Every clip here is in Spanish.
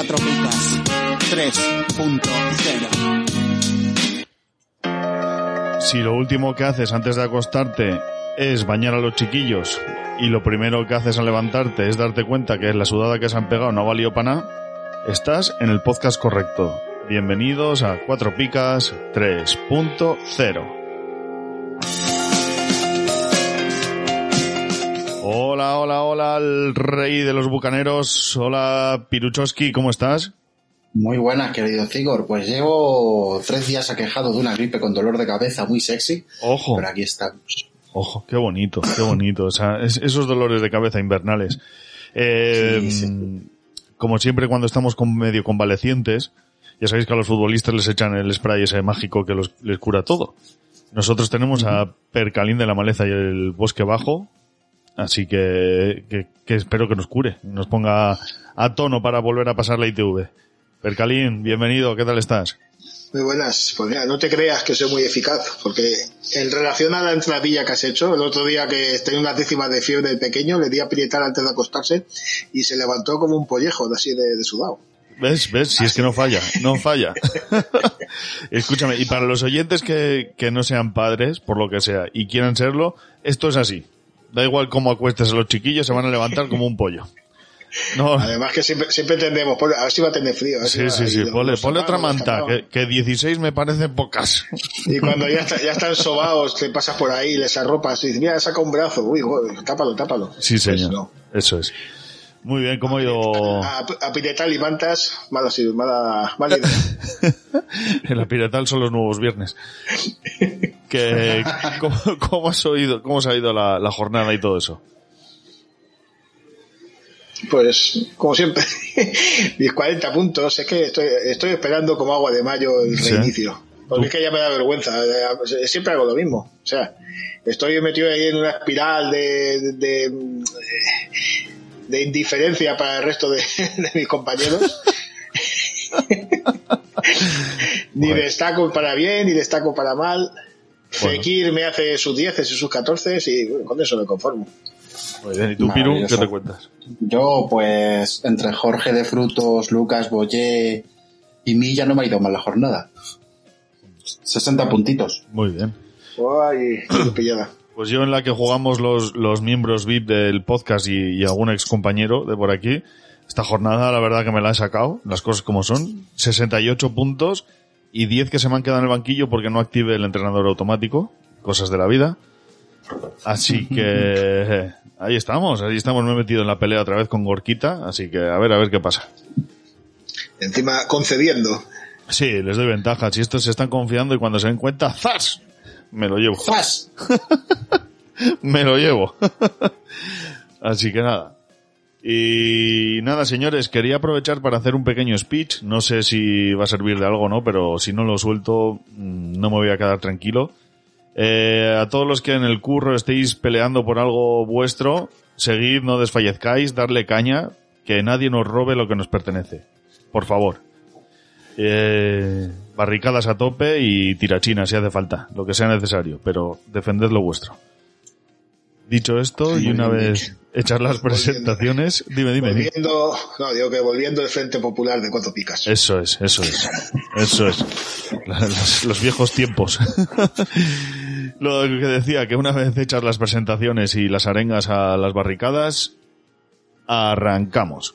Cuatro picas. 3.0. Si lo último que haces antes de acostarte es bañar a los chiquillos y lo primero que haces al levantarte es darte cuenta que la sudada que se han pegado no ha valido para nada, estás en el podcast correcto. Bienvenidos a Cuatro Picas 3.0. Hola, hola, hola, el rey de los bucaneros. Hola, Piruchoski, ¿cómo estás? Muy buenas, querido Cigor. Pues llevo tres días aquejado de una gripe con dolor de cabeza muy sexy. Ojo. Pero aquí estamos. Ojo, qué bonito, qué bonito. O sea, es- esos dolores de cabeza invernales. Eh, Sí, sí. Como siempre cuando estamos con medio convalecientes, ya sabéis que a los futbolistas les echan el spray ese mágico que los, les cura todo. Nosotros tenemos a Percalín de la Maleza y el Bosque Bajo, así que, que, que espero que nos cure, nos ponga a tono para volver a pasar la ITV. Percalín, bienvenido, ¿qué tal estás? Muy buenas. Pues mira, no te creas que soy muy eficaz, porque en relación a la entradilla que has hecho, el otro día que tenía unas décimas de fiebre del pequeño, le di a pilietar antes de acostarse y se levantó como un pollejo de así de, de sudado. ¿Ves? ¿Ves? Si es que no falla, no falla. Escúchame, y para los oyentes que, que no sean padres, por lo que sea, y quieran serlo, esto es así. Da igual cómo acuestes a los chiquillos, se van a levantar como un pollo. No, Además que siempre, siempre entendemos, pues, a ver si va a tener frío. sí, va- sí, sí, ponle, ponle otra manta, que, que 16 me parecen pocas. Y cuando ya, está- ya están sobados, te pasas por ahí, les arropas y dices, mira, saca un brazo, uy, tápalo, tápalo. Sí, Pues señor. no. Eso es. Muy bien, ¿cómo ha ido A, a pilietar y mantas, mala, sí, mala, mala idea. en la Piretal son los nuevos viernes? Que, ¿cómo, cómo has oído, cómo os ha ido la, la jornada y todo eso? Pues, como siempre, mis 40 puntos, es que estoy, estoy esperando como agua de mayo el Sí. reinicio. Porque es que ya me da vergüenza, eh, siempre hago lo mismo. O sea, estoy metido ahí en una espiral de, de, de indiferencia para el resto de, de mis compañeros. ni Bueno. destaco para bien, ni destaco para mal. Bueno. Fekir me hace sus 10 y sus 14 y bueno, con eso me conformo. Muy bien, ¿y tú, Piru, qué te cuentas? Yo, pues, entre Jorge de Frutos, Lucas, Boyé y mí ya no me ha ido mal la jornada. 60 puntitos. Muy bien. Ay, qué pillada. Pues yo en la que jugamos los, los miembros VIP del podcast y, y algún ex compañero de por aquí, esta jornada la verdad que me la he sacado, las cosas como son, 68 puntos y 10 que se me han quedado en el banquillo porque no active el entrenador automático, cosas de la vida. Así que eh, ahí estamos, ahí estamos, me he metido en la pelea otra vez con Gorquita, así que a ver, a ver qué pasa. Encima concediendo. Sí, les doy ventaja, si estos se están confiando y cuando se den cuenta, ¡zas! Me lo llevo. Me lo llevo. Así que nada. Y nada, señores, quería aprovechar para hacer un pequeño speech. No sé si va a servir de algo o no, pero si no lo suelto, mm, no me voy a quedar tranquilo. Eh, a todos los que en el curro estéis peleando por algo vuestro, seguid, no desfallezcáis, darle caña, que nadie nos robe lo que nos pertenece. Por favor. Eh, barricadas a tope y tirachinas si hace falta, lo que sea necesario, pero defended lo vuestro. Dicho esto, y una vez hechas las presentaciones, dime, dime. Volviendo, no, digo que volviendo el Frente Popular de Cuatro Picas. Eso es, eso es. Eso es. Las- los viejos tiempos. Lo que decía, que una vez hechas las presentaciones y las arengas a las barricadas, arrancamos.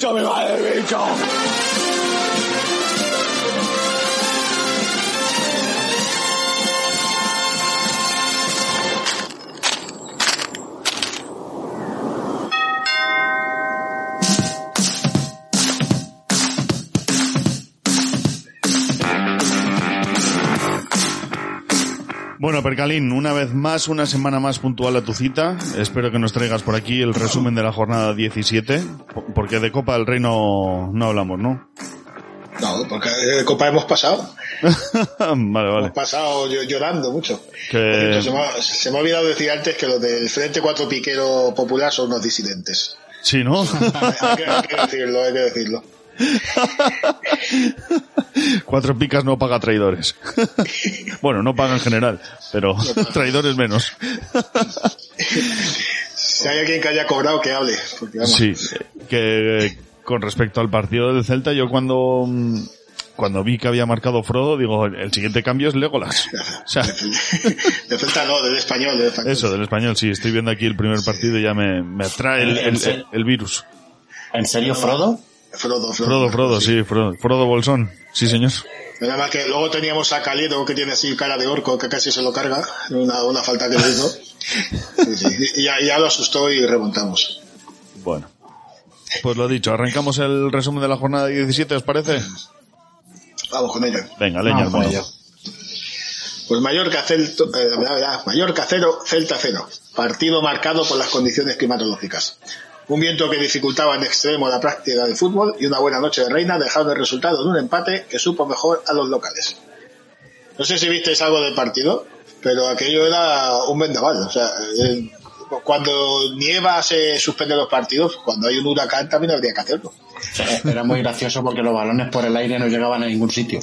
¡Me va el Bueno, Percalín, una vez más, una semana más puntual a tu cita. Espero que nos traigas por aquí el resumen de la jornada 17, po- porque de Copa del Rey no, no hablamos, ¿no? No, porque de Copa hemos pasado. vale, vale. Hemos pasado llo- llorando mucho. Que- Se, me ha, se me ha olvidado decir antes que los del Frente Cuatro Piquero Popular son unos disidentes. Sí, ¿no? hay, que, hay que decirlo, hay que decirlo. Cuatro picas no paga traidores. bueno, no paga en general, pero traidores menos. Si hay alguien que haya cobrado, que hable. Porque, vamos, Sí, que con respecto al partido del Celta, yo cuando, cuando vi que había marcado Frodo, digo, el siguiente cambio es Legolas. O sea, De Celta no, del español. Del español. eso, del español, sí, estoy viendo aquí el primer partido y ya me, me atrae el, el- el- el virus. ¿En serio, Frodo? Frodo, Frodo. Frodo, Frodo, sí, Frodo, Frodo Bolsón, sí señor. Nada más que luego teníamos a Calido que tiene así cara de orco que casi se lo carga. Una, una falta que le hizo. Sí, sí. Y ya, ya lo asustó y remontamos. Bueno. Pues lo dicho, arrancamos el resumen de la jornada 17, ¿os parece? Vamos con ello. Venga, leña, Vamos con ello. Pues Mallorca, Celto, eh, Mallorca 0, Celta 0. Partido marcado por las condiciones climatológicas. Un viento que dificultaba en extremo la práctica del fútbol y una buena noche de reina dejaron el resultado en un empate que supo mejor a los locales. No sé si visteis algo del partido, pero aquello era un vendaval. O sea, eh, cuando nieva se suspenden los partidos, cuando hay un huracán también habría que hacerlo. Era muy gracioso porque los balones por el aire no llegaban a ningún sitio.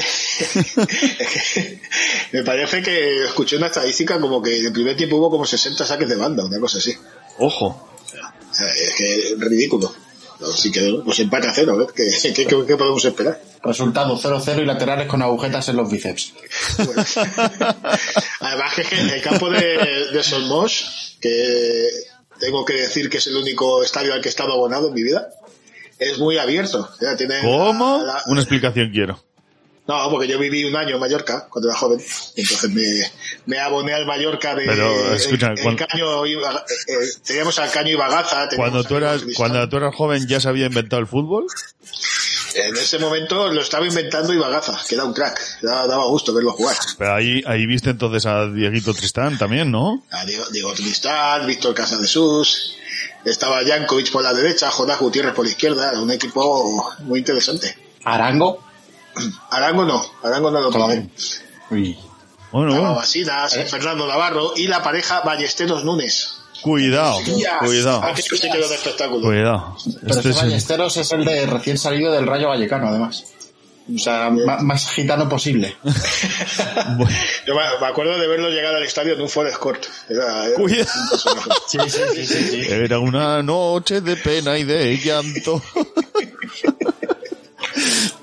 Me parece que escuché una estadística como que en el primer tiempo hubo como 60 saques de banda, una cosa así. Ojo. Es que es ridículo. Así que, pues empate a cero, ¿eh? ¿Qué, qué, qué- qué podemos esperar? Resultado 0-0 y laterales con agujetas en los bíceps. Bueno. Además que el campo de, de Solmos, que tengo que decir que es el único estadio al que he estado abonado en mi vida, es muy abierto. Tiene ¿Cómo? la- Una explicación quiero. No, porque yo viví un año en Mallorca cuando era joven. Entonces me, me aboné al Mallorca de Pero, escucha, el, el cuando- caño y Baga- eh, teníamos al caño y bagaza. Cuando tú eras, cuando tú eras joven ya se había inventado el fútbol. En ese momento lo estaba inventando y bagaza, que era un crack. Daba, daba gusto verlo jugar. Pero ahí, ahí viste entonces a Dieguito Tristán también, ¿no? A Diego, Diego Tristán, Víctor Casadesús, estaba Jankovic por la derecha, Jonás Gutiérrez por la izquierda, era un equipo muy interesante. Arango. Arango no, Arango no lo probé. Uy. Bueno. Basinas, Fernando Navarro y la pareja Ballesteros Núñez. Cuidado, cuidado, espectáculo. cuidado. Pero Este ese es el- Ballesteros es el de recién salido del Rayo Vallecano, además. O sea, más gitano posible. Yo me acuerdo de verlo llegar al estadio en un Forest Court. Era, era Cuidado. un personaje. Sí, sí, sí, sí. sí. Era una noche de pena y de llanto.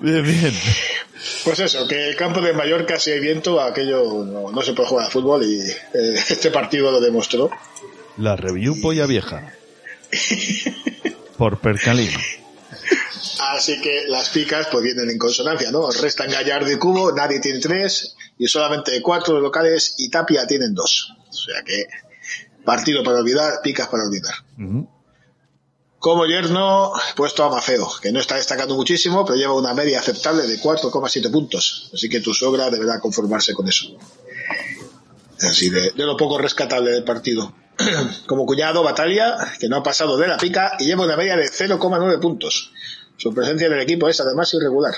bien, bien. Pues eso, que el campo de Mallorca, si hay viento, aquello no, no se puede jugar al fútbol y eh, este partido lo demostró. La review polla vieja. Por Percalino. Así que las picas pues vienen en consonancia, ¿no? Restan Gallardo y Cubo, nadie tiene tres y solamente cuatro locales y Tapia tienen dos. O sea que partido para olvidar, picas para olvidar. Como yerno, puesto a Mafeo, que no está destacando muchísimo, pero lleva una media aceptable de 4,7 puntos. Así que tu sogra deberá conformarse con eso. Así de, lo poco rescatable del partido. Como cuñado, Batalla, que no ha pasado de la pica y lleva una media de 0,9 puntos. Su presencia en el equipo es además irregular.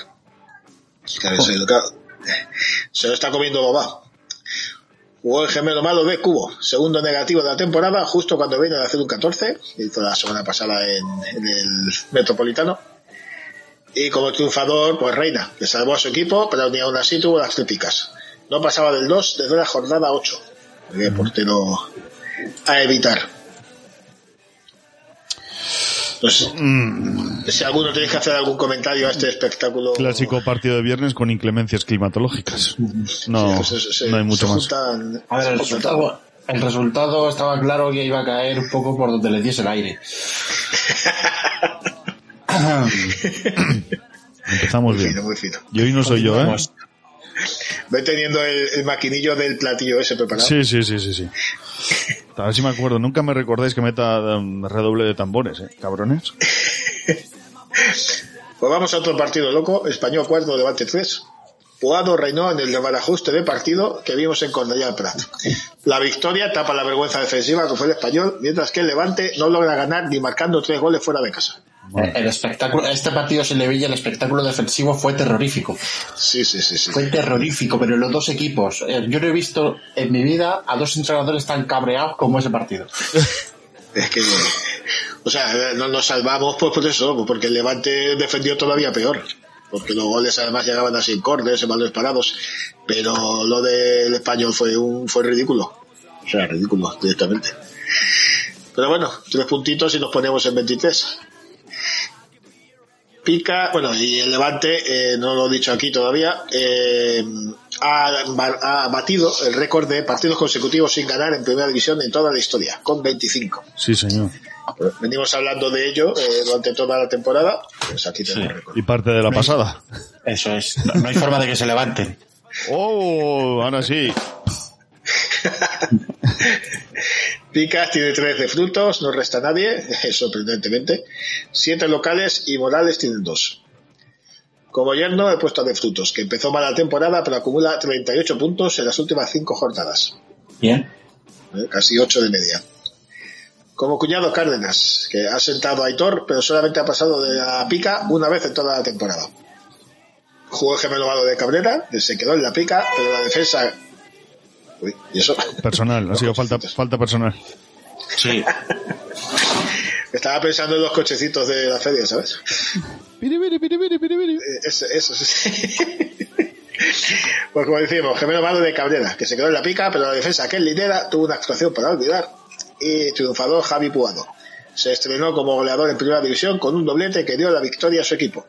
Claro, el- claro, Se lo está comiendo Boba. Jugó el gemelo malo de Cubo, segundo negativo de la temporada, justo cuando viene de hacer un 14, hizo la semana pasada en, en el Metropolitano. Y como triunfador, pues Reina, que salvó a su equipo, pero ni aún así tuvo las críticas. No pasaba del 2 desde la jornada 8. El portero a evitar. Pues, si alguno tenéis que hacer algún comentario a este espectáculo. Clásico partido de viernes con inclemencias climatológicas. No, Sí, pues, se- no hay mucho más. juntan- A ver, el resultado, el resultado estaba claro que iba a caer un poco por donde le diese el aire. Empezamos Muy bien. fino, muy fino. Y hoy no soy yo, ¿eh? Ve teniendo el, el maquinillo del platillo ese preparado. Sí, sí, sí, sí, sí. A ver si me acuerdo. Nunca me recordáis que meta um, redoble de tambores, ¿eh? Cabrones. Pues vamos a otro partido loco. Español 4, Levante 3. Puado reinó en el desbarajuste de partido que vimos en Cornellà del Prat. La victoria tapa la vergüenza defensiva que fue el español, mientras que el Levante no logra ganar ni marcando tres goles fuera de casa. El espectáculo, a este partido se le veía el espectáculo defensivo fue terrorífico. Sí, sí, sí, sí. Fue terrorífico, pero los dos equipos. eh, Yo no he visto en mi vida a dos entrenadores tan cabreados como ese partido. Es que, o sea, no nos salvamos pues por eso, porque el Levante defendió todavía peor. Porque los goles además llegaban así en balones parados. Pero lo del español fue un fue ridículo. O sea, ridículo directamente. Pero bueno, tres puntitos y nos ponemos en 23. Pica, bueno, y el Levante, eh, no lo he dicho aquí todavía, eh, ha, ha batido el récord de partidos consecutivos sin ganar en primera división en toda la historia, con 25. Sí, señor. Venimos hablando de ello eh, durante toda la temporada, pues aquí tenemos récord. Y parte de la pasada. Eso es. No, no hay forma de que se levanten. ¡Oh! Ahora sí. Picas tiene 3 de frutos, no resta nadie, sorprendentemente. 7 locales y Morales tienen 2. Como yerno he puesto a de frutos, que empezó mal la temporada, pero acumula 38 puntos en las últimas 5 jornadas. Bien. ¿eh? casi 8 de media. Como cuñado Cárdenas, que ha sentado a Aitor, pero solamente ha pasado de la pica una vez en toda la temporada. Jugó el gemelo de Cabrera, que se quedó en la pica, pero la defensa. Uy, ¿y eso? Personal. Ha sido falta, falta personal. Sí. Estaba pensando en los cochecitos de la feria, ¿sabes? Eh, Eso, eso, sí. Pues como decíamos, gemelo malo de Cabrera, que se quedó en la pica, pero la defensa que él lidera tuvo una actuación para olvidar. Y triunfador Javi Puado. Se estrenó como goleador en primera división con un doblete que dio la victoria a su equipo.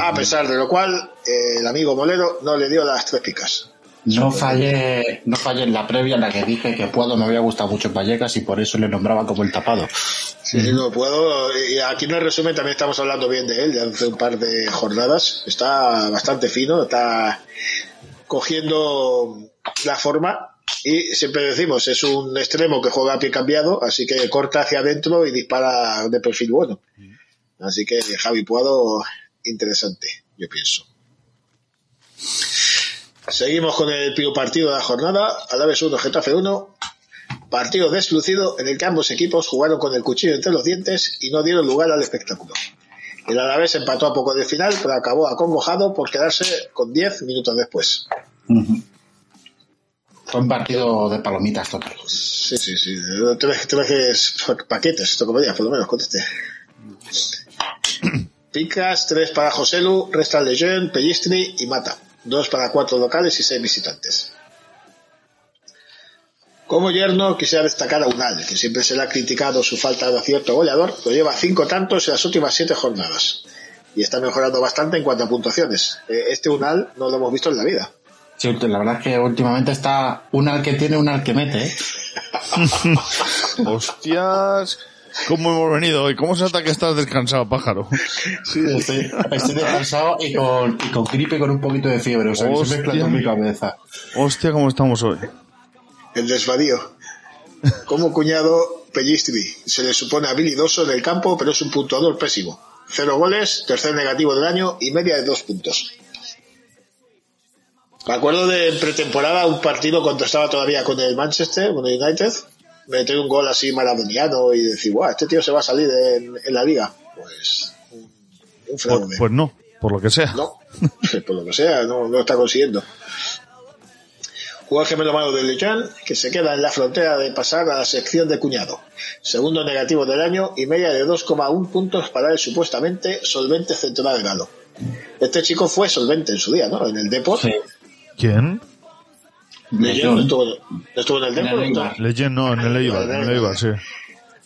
A pesar de lo cual, eh, el amigo Molero no le dio las tres picas. No fallé, no fallé en la previa en la que dije que Puado me había gustado mucho en Vallecas y por eso le nombraba como el tapado. Sí, no puedo. Y aquí en el resumen también estamos hablando bien de él, de hace un par de jornadas. Está bastante fino, está cogiendo la forma. Y siempre decimos, es un extremo que juega a pie cambiado, así que corta hacia adentro y dispara de perfil bueno. Así que Javi Puado, interesante, yo pienso. Seguimos con el primer partido de la jornada, Alaves 1, Getafe 1. Partido deslucido en el que ambos equipos jugaron con el cuchillo entre los dientes y no dieron lugar al espectáculo. El Alavés empató a poco del final, pero acabó acongojado por quedarse con 10 minutos después. Fue un partido de palomitas total. Sí, sí, sí. Tres, tres paquetes, esto como ya, por lo menos, conteste. Picas, tres para Joselu, resta Lejeune, Pellistri y Mata. Dos para cuatro locales y seis visitantes. Como yerno, quisiera destacar a Unal, que siempre se le ha criticado su falta de acierto goleador, pero lleva cinco tantos en las últimas siete jornadas. Y está mejorando bastante en cuanto a puntuaciones. Eh, Este Unal no lo hemos visto en la vida. Sí, la verdad es que últimamente está un al que tiene, un al que mete, ¿eh? Hostias. ¿Cómo hemos venido hoy? ¿Cómo se nota que estás descansado, pájaro? Estoy, estoy descansado y con, y con gripe y con un poquito de fiebre, o sea, que se Hostia. mezcla con mi cabeza. Hostia, ¿cómo estamos hoy? El desvadío. Como cuñado, Pellistri se le supone habilidoso en el campo, pero es un puntuador pésimo. Cero goles, tercer negativo del año y media de dos puntos. Me acuerdo de en pretemporada un partido cuando estaba todavía con el Manchester, con el United, meter un gol así maradoniano y decir, guau, este tío se va a salir en, en la liga. Pues, un, un Pues, fraude. pues no. Por lo que sea. No, por lo que sea, no, no está consiguiendo. El gemelo malo de Lejean, que se queda en la frontera de pasar a la sección de cuñado. Segundo negativo del año y media de 2,1 puntos para el supuestamente solvente central galo. Este chico fue solvente en su día, ¿no? En el Deport. ¿Quién? No estuvo, no estuvo en el. Eibar. Legend, no, en el Eibar, en el Eibar, sí.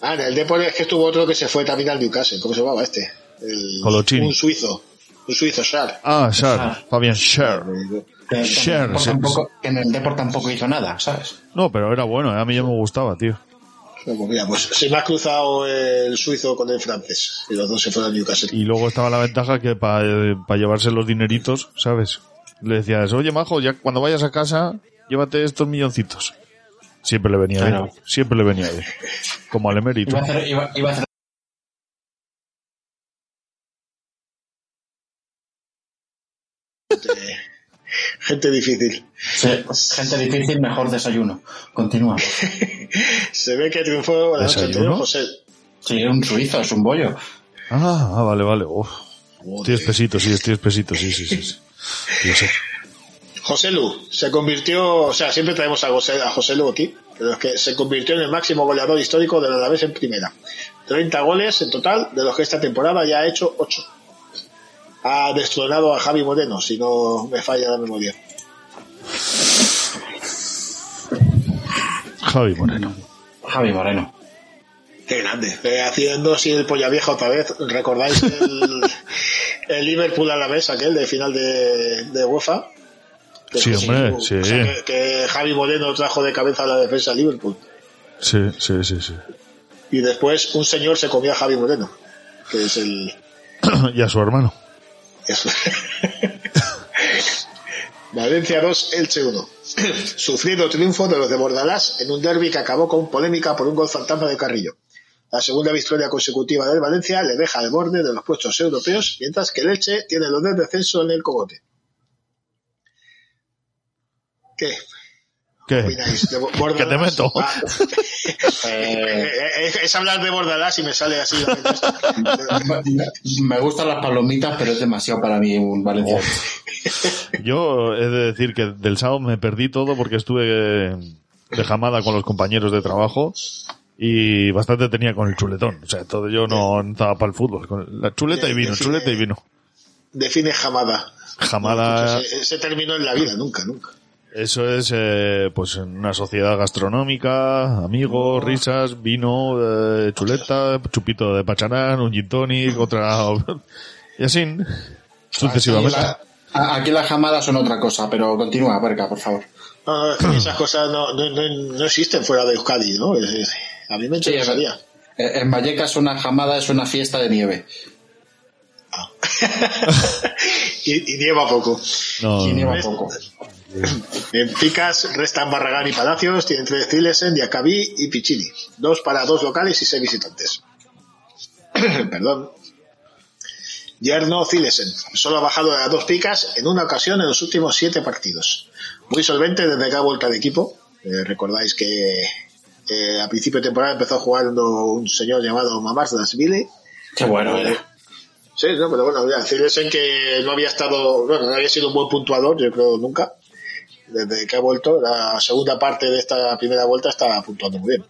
Ah, en el Deport es que estuvo otro que se fue también al Newcastle. ¿Cómo se llamaba este? El-. Un suizo. Un suizo, Shar. Ah, Shar, Fabián Shar. Que en el Depor sí, tampoco, que en el Depor tampoco hizo nada, ¿sabes? No, pero era bueno, eh, a mí ya me gustaba, tío. Pues mira, pues se me ha cruzado el suizo con el francés. Y los dos se fueron al Newcastle. Y luego estaba la ventaja que para llevarse los dineritos, ¿sabes? Le decías, oye, majo, ya cuando vayas a casa, llévate estos milloncitos. Siempre le venía Claro. bien, siempre le venía bien. Como al emérito. Iba a hacer, iba, iba a hacer Gente difícil. sí, gente difícil, mejor desayuno. Continúa. Se ve que triunfó la noche José. Sí, un suizo, es un bollo. Ah, ah, vale, vale. Uf. Estoy espesito, sí, estoy espesito, sí, sí, sí. sí. Lo sé. José Lu se convirtió, o sea, siempre traemos a José, a José Lu aquí, pero es que se convirtió en el máximo goleador histórico de la Alavés en primera. 30 goles en total, de los que esta temporada ya ha hecho 8. Ha destronado a Javi Moreno, si no me falla la memoria. Javi Moreno. Javi Moreno. Qué grande. Eh, haciendo así el polla vieja otra vez. ¿Recordáis el, el Liverpool a la vez, aquel de final de, de UEFA? Que Sí, hombre, o sí. sea, que, que Javi Moreno trajo de cabeza a la defensa de Liverpool. Sí, sí, sí, sí. Y después un señor se comía a Javi Moreno, que es el... y a su hermano. Eso. Valencia 2, Elche 1. Sufrido triunfo de los de Bordalás en un derby que acabó con polémica por un gol fantasma de Carrillo. La segunda victoria consecutiva del Valencia le deja al borde de los puestos europeos, mientras que el Elche tiene los del descenso en el cogote. ¿Qué? ¿Qué? opináis de? Que te meto. Ah. Eh, es hablar de Bordalás y me sale así. Me gustan las palomitas, pero es demasiado para mí un Valencia. Yo he de decir que del sábado me perdí todo porque estuve de jamada con los compañeros de trabajo y bastante tenía con el chuletón. O sea, todo yo no estaba para el fútbol. Con la chuleta y vino, chuleta y vino. Define jamada. Jamada, Ese, ese término en la vida, nunca, nunca. Eso es eh, pues en una sociedad gastronómica, amigos, risas, vino, eh, chuleta, chupito de pacharán, un gin tonic, otra... y así, sucesivamente. La- aquí las jamadas son otra cosa, pero continúa, Berka, por favor. No, esas cosas no, no, no, no existen fuera de Euskadi, ¿no? A mí me interesaría. Eh, En Vallecas una jamada es una fiesta de nieve. y, y nieva poco. No, Y nieva poco. En Picas restan Barragán y Palacios, tienen tres Cilesen, Diacabí y Piccini. Dos para dos locales y seis visitantes. Perdón. Yerno Cilesen. Solo ha bajado las dos picas en una ocasión en los últimos siete partidos. Muy solvente desde que ha vuelto al equipo. Eh, recordáis que eh, a principio de temporada empezó jugando un señor llamado Mamás Dasvili. Qué bueno era. Sí, no, pero bueno, ya, Cilesen que no había estado, bueno, no había sido un buen puntuador, yo creo nunca. Desde que ha vuelto, la segunda parte de esta primera vuelta está puntuando muy bien.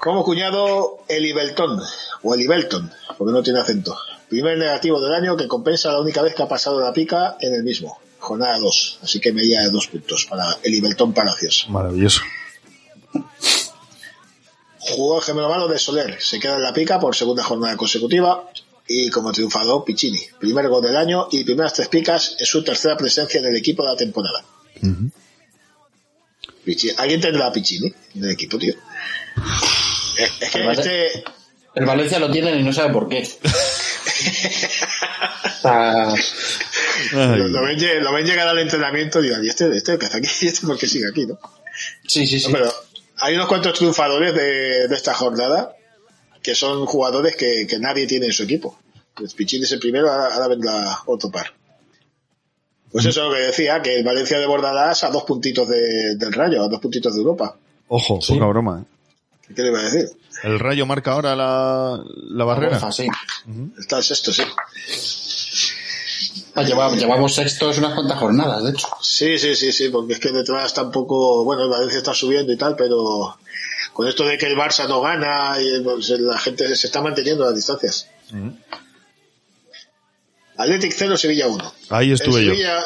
Como cuñado, el Ibelton, o el Ibelton, porque no tiene acento. Primer negativo del año que compensa la única vez que ha pasado la pica en el mismo. Jornada 2, así que medida de dos puntos para el Ibelton Palacios. Maravilloso. Jugó el gemelo malo de Soler, se queda en la pica por segunda jornada consecutiva y como triunfador Piccini, primer gol del año y primeras tres picas en su tercera presencia en el equipo de la temporada. Piccini- ¿Alguien tendrá a Piccini en el equipo, tío? Es, es que este, El Valencia lo tienen y no sabe por qué. Ah, lo, lo ven, lle- lo ven llegar al entrenamiento y dirán, ¿y este, este que hace aquí? ¿Y este por qué sigue aquí? ¿no? sí, sí, sí. No, pero hay unos cuantos triunfadores de, de esta jornada que son jugadores que, que nadie tiene en su equipo. Pues Pichín es el primero, ahora, ahora vendrá otro par. Pues eso es lo que decía, que el Valencia de Bordalás a dos puntitos de- del Rayo, a dos puntitos de Europa. Ojo, poca broma. ¿eh? ¿Qué le iba a decir? ¿El Rayo marca ahora la, la barrera? Ufa, sí. Está el sexto, sí. Ah, lleva- llevamos sextos unas cuantas jornadas, de hecho. Sí, sí, sí, sí, porque es que detrás tampoco, bueno, el Valencia está subiendo y tal, pero con esto de que el Barça no gana, y pues, la gente se está manteniendo las distancias. Athletic 0, Sevilla 1. Ahí estuve yo. Sevilla,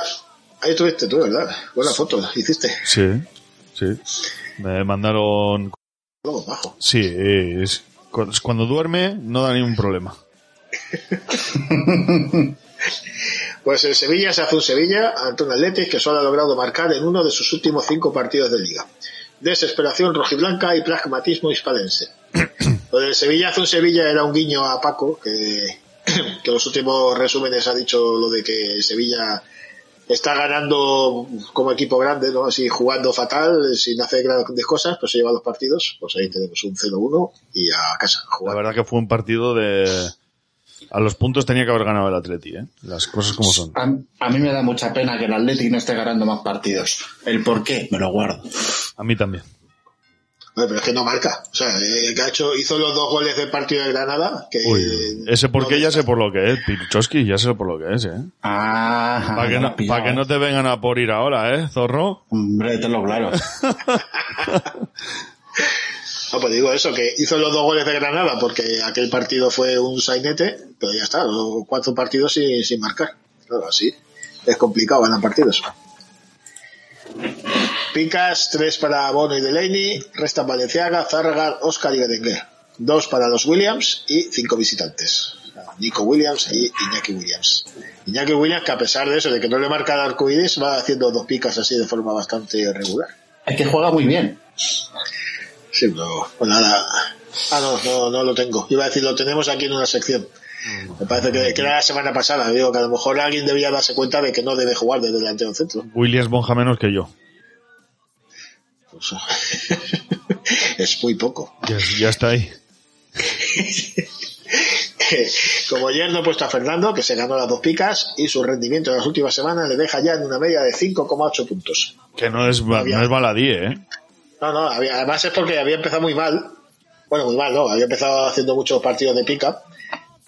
ahí estuviste tú, ¿verdad? Buena foto, hiciste. Sí, sí. Me mandaron... Luego, bajo. Sí, es- cuando duerme no da ningún problema. Pues el Sevilla se hace un Sevilla ante un Athletic que solo ha logrado marcar en uno de sus últimos cinco partidos de liga. Desesperación rojiblanca y pragmatismo hispalense. Lo del Sevilla hace un Sevilla era un guiño a Paco, que, que en los últimos resúmenes ha dicho lo de que Sevilla está ganando como equipo grande, ¿no? Así jugando fatal, sin hacer grandes cosas, pues se lleva los partidos. Pues ahí tenemos un 0-1 y a casa. a La verdad que fue un partido de... A los puntos tenía que haber ganado el Atleti, ¿eh? Las cosas como son. A, a mí me da mucha pena que el Athletic no esté ganando más partidos. El por qué me lo guardo. A mí también. Oye, pero es que no marca. O sea, ha hecho, hizo los dos goles del partido de Granada. Que, Uy, ese por no qué ya sé por lo que es. Pichowski ya sé por lo que es, ¿eh? Ah, Para que, lo no, pa' que no te vengan a por ir ahora, ¿eh, zorro? Hombre, tenlo claro. No, pues digo eso, que hizo los dos goles de Granada porque aquel partido fue un sainete, pero ya está, cuatro partidos sin, sin marcar. Claro, así es complicado ganar partidos. Picas, tres para Bono y Delaney, restan Valenciaga, Zárraga, Oscar y Berenguer. Dos para los Williams y cinco visitantes. Nico Williams y Iñaki Williams. Iñaki Williams, que a pesar de eso, de que no le marca el arcoíris, va haciendo dos picas así de forma bastante regular. Es que juega muy bien. Sí, pero pues nada. Ah, no, no, no lo tengo. Iba a decir, lo tenemos aquí en una sección. Me parece que, que era la semana pasada. Digo que a lo mejor alguien debía darse cuenta de que no debe jugar de delantero centro. Williams Bonja menos que yo. Pues, es muy poco. Ya, ya está ahí. Como ayer no he puesto a Fernando, que se ganó las dos picas, y su rendimiento en las últimas semanas le deja ya en una media de 5,8 puntos. Que no es, no es baladí, ¿eh? No, no, había- además es porque había empezado muy mal. Bueno, muy mal, ¿no? Había empezado haciendo muchos partidos de pica,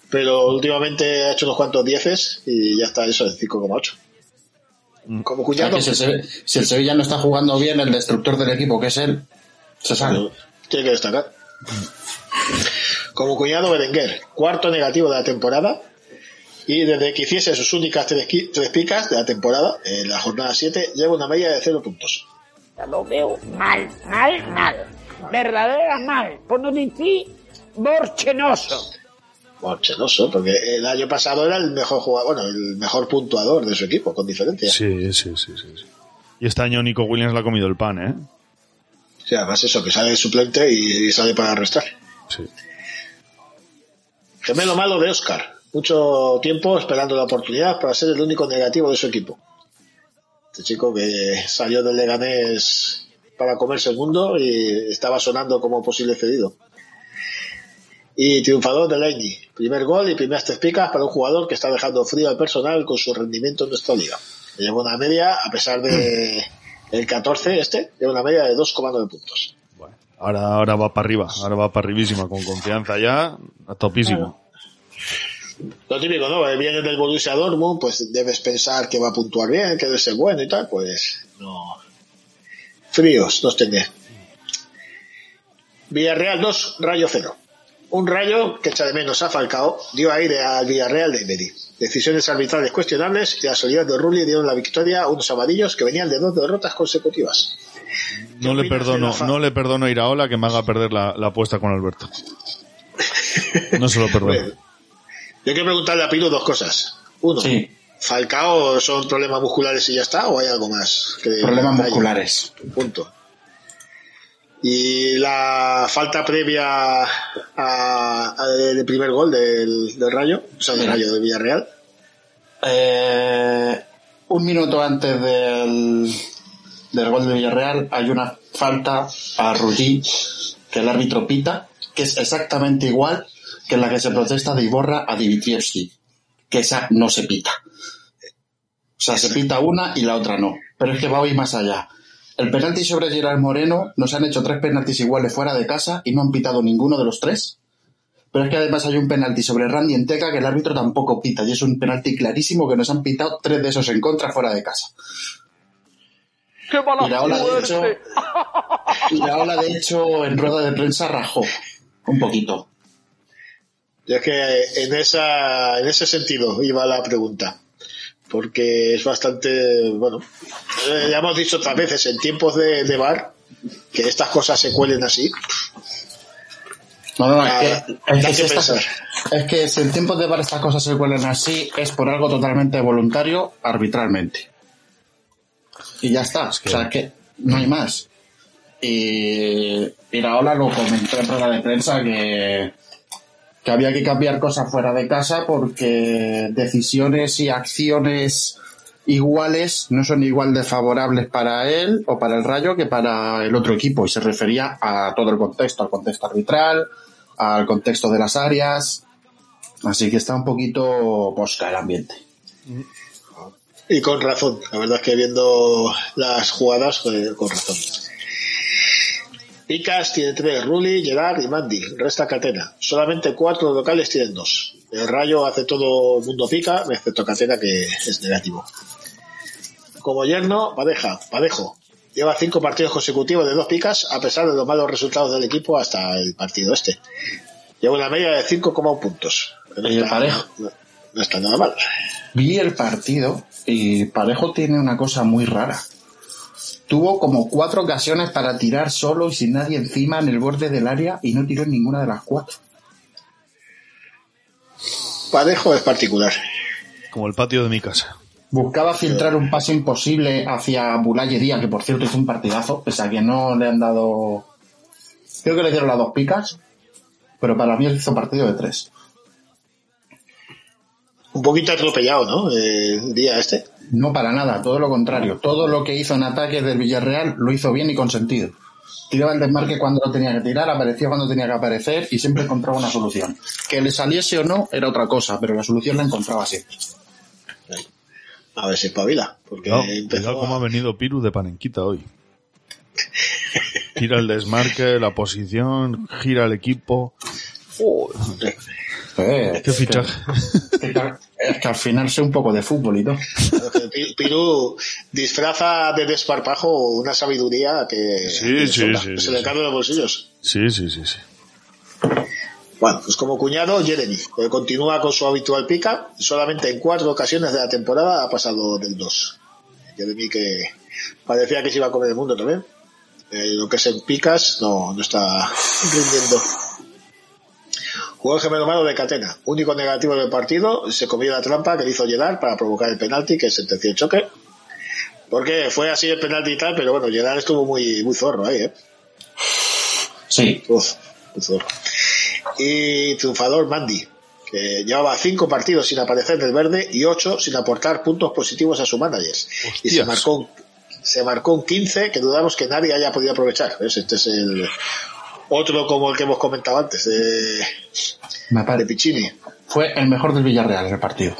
pero últimamente ha hecho unos cuantos dieces y ya está eso de 5,8. Como O sea, cuñado, que si, el Sevilla, si el Sevilla no está jugando bien, el destructor del equipo, que es él, se sabe. tiene que destacar. Como cuñado Berenguer, cuarto negativo de la temporada. Y desde que hiciese sus únicas tres, tres picas de la temporada, en la jornada 7, lleva una media de 0 puntos. Lo veo mal, mal, mal. Verdadera mal. Por no decir borchenoso. Borchenoso, porque el año pasado era el mejor jugador, bueno, el mejor puntuador de su equipo, con diferencia. Sí, sí, sí, sí. sí. Y este año Nico Williams le ha comido el pan, ¿eh? Sea, además eso, que sale de suplente y, y sale para arrestar. Sí. Gemelo malo de Oscar. Mucho tiempo esperando la oportunidad para ser el único negativo de su equipo. Este chico que salió del Leganés para comerse el mundo y estaba sonando como posible cedido. Y triunfador de Laney. Primer gol y primeras tres picas para un jugador que está dejando frío al personal con su rendimiento en nuestra liga. Lleva una media, a pesar de el 14 este, lleva una media de 2,9 puntos. Ahora, ahora va para arriba, ahora va para arribísima, con confianza ya, a topísimo. Lo típico, ¿no? Eh, Viene del Borussia Dortmund, pues debes pensar que va a puntuar bien, que debe ser bueno y tal, pues no. Fríos, los tenés. Villarreal 2, Rayo 0. Un Rayo que echa de menos a Falcao dio aire al Villarreal de Emery. Decisiones arbitrales cuestionables y la solidaridad de Rulli dieron la victoria a unos amarillos que venían de dos derrotas consecutivas. No le perdono, no le perdono a Iraola que me haga perder la, la apuesta con Alberto. No se lo perdono. Yo quiero preguntarle a Pilu dos cosas. Uno, ¿Falcao son problemas musculares y ya está o hay algo más? Que Problemas musculares. Punto. Y la falta previa a, a- del primer gol del, del Rayo, o sea, del. Rayo de Villarreal. Eh, un minuto antes del, del gol de Villarreal hay una falta a Ruggi que el árbitro pita, que es exactamente igual que la que se protesta de Iborra a Dimitrievski, que esa no se pita. O sea, se pita una y la otra no. Pero es que va hoy más allá. El penalti sobre Gerard Moreno nos han hecho tres penaltis iguales fuera de casa y no han pitado ninguno de los tres. Pero es que además hay un penalti sobre Randy Enteca que el árbitro tampoco pita y es un penalti clarísimo que nos han pitado tres de esos en contra fuera de casa. ¡Qué mala Y la ola, de hecho, y la ola, de hecho, en rueda de prensa rajó un poquito. Yo es que en, esa, en ese sentido iba la pregunta. Porque es bastante, bueno, eh, ya hemos dicho otras veces, en tiempos de, de bar, que estas cosas se cuelen así. No, no, Ah, es que, da es, que que estas- es que si en tiempos de bar estas cosas se cuelen así, es por algo totalmente voluntario, arbitralmente. Y ya está. O sea, que no hay más. Y Iraola lo comentó en rueda de prensa que, que había que cambiar cosas fuera de casa porque decisiones y acciones iguales no son igual de favorables para él o para el Rayo que para el otro equipo y se refería a todo el contexto, al contexto arbitral, al contexto de las áreas, así que está un poquito posca el ambiente. Y con razón, la verdad es que viendo las jugadas, con razón. Picas tiene tres, Rulli, Gerard y Mandy. Resta Catena. Solamente cuatro locales tienen dos. El Rayo hace todo el mundo pica, excepto Catena que es negativo. Como yerno, Padeja, Padejo. Lleva cinco partidos consecutivos de dos picas, a pesar de los malos resultados del equipo hasta el partido este. Lleva una media de 5,1 puntos. No está- Parejo. no- no está nada mal. Vi el partido y Parejo tiene una cosa muy rara. Tuvo como cuatro ocasiones para tirar solo y sin nadie encima en el borde del área y no tiró en ninguna de las cuatro. Padejo es particular. Como el patio de mi casa. Buscaba filtrar un paso imposible hacia Bulaye Díaz, que por cierto hizo un partidazo, pese a que no le han dado... Creo que le dieron las dos picas, pero para mí hizo partido de tres. Un poquito atropellado, ¿no? Eh, El día este. No para nada, todo lo contrario. Todo lo que hizo en ataques del Villarreal lo hizo bien y con sentido. Tiraba el desmarque cuando lo tenía que tirar, aparecía cuando tenía que aparecer y siempre encontraba una solución. Que le saliese o no era otra cosa, pero la solución la encontraba siempre. A ver si espabila. Porque empezó cuidado cómo a- ha venido Piru de Panenquita hoy. Tira el desmarque, la posición, gira el equipo. Joder, Eh, qué fichaje. que- que- es que al final sé un poco de fútbol y todo. Pi- Pirú disfraza de desparpajo una sabiduría que, Sí, que sí, sobra. sí, se sí, le sí. cae de los bolsillos. Sí, sí, sí, sí. Bueno, pues como cuñado, Jeremy que continúa con su habitual pica. Solamente en cuatro ocasiones de la temporada ha pasado del 2. Jeremy que parecía que se iba a comer el mundo también. Eh, lo que es en picas no, no está rindiendo. Jugó el gemelo malo de Catena. Único negativo del partido, se comió la trampa que le hizo Gerard para provocar el penalti que sentenció el choque. Porque fue así el penalti y tal, pero bueno, Gerard estuvo muy, muy zorro ahí, ¿eh? Sí. Uf, muy zorro. Y triunfador Mandy, que llevaba cinco partidos sin aparecer del verde y ocho sin aportar puntos positivos a su manager. Y se marcó, un, se marcó un 15 que dudamos que nadie haya podido aprovechar. ¿Ves? Este es el otro como el que hemos comentado antes, de, Me de Piccini. Fue el mejor del Villarreal en el partido.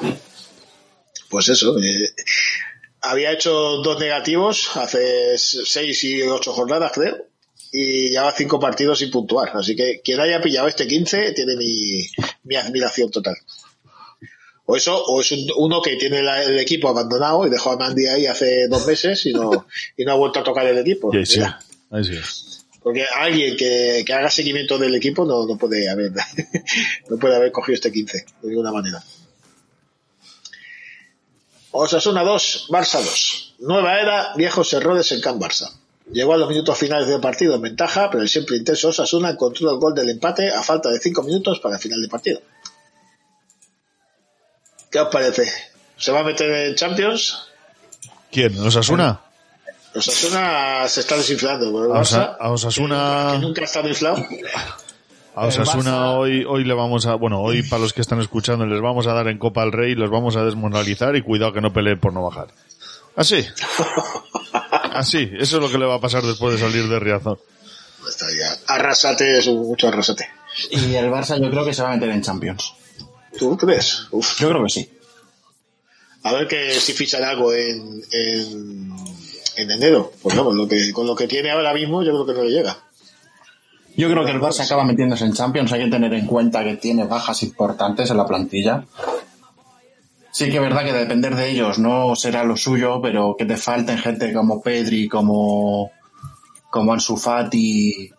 Pues eso, eh, había hecho dos negativos hace seis y ocho jornadas, creo, y lleva cinco partidos sin puntuar. Así que quien haya pillado este 15 tiene mi, mi admiración total. O eso, o es un- uno que tiene la- el equipo abandonado y dejó a Mandy ahí hace dos meses y no, y no ha vuelto a tocar el equipo. Sí, sí. Porque alguien que, que haga seguimiento del equipo no, no puede haber no puede haber cogido este 15 de ninguna manera. Osasuna 2, Barça 2. Nueva era, viejos errores en Can Barça. Llegó a los minutos finales del partido en ventaja, pero el siempre intenso Osasuna encontró el gol del empate a falta de 5 minutos para el final del partido. ¿Qué os parece? ¿Se va a meter en Champions? ¿Quién? ¿Osasuna? Osasuna se está desinflando. A, Osa- Barça, a Osasuna, que nunca estado inflado. a Osasuna Barça- hoy, hoy le vamos a, bueno, hoy para los que están escuchando les vamos a dar en Copa al Rey, los vamos a desmoralizar y cuidado que no peleen por no bajar. Así. Así, eso es lo que le va a pasar después de salir de Riazor. Está ya. Arrasate es un- mucho arrasate. Y el Barça yo creo que se va a meter en Champions. ¿Tú crees? Uf. Yo creo que sí. A ver que si fichan algo en, en, En enero, pues no, con lo que, con lo que tiene ahora mismo yo creo que no le llega. Yo creo que el Barça acaba metiéndose en Champions. Hay que tener en cuenta que tiene bajas importantes en la plantilla. Sí que es verdad que depender de ellos no será lo suyo, pero que te falten gente como Pedri, como, como Ansu Fati.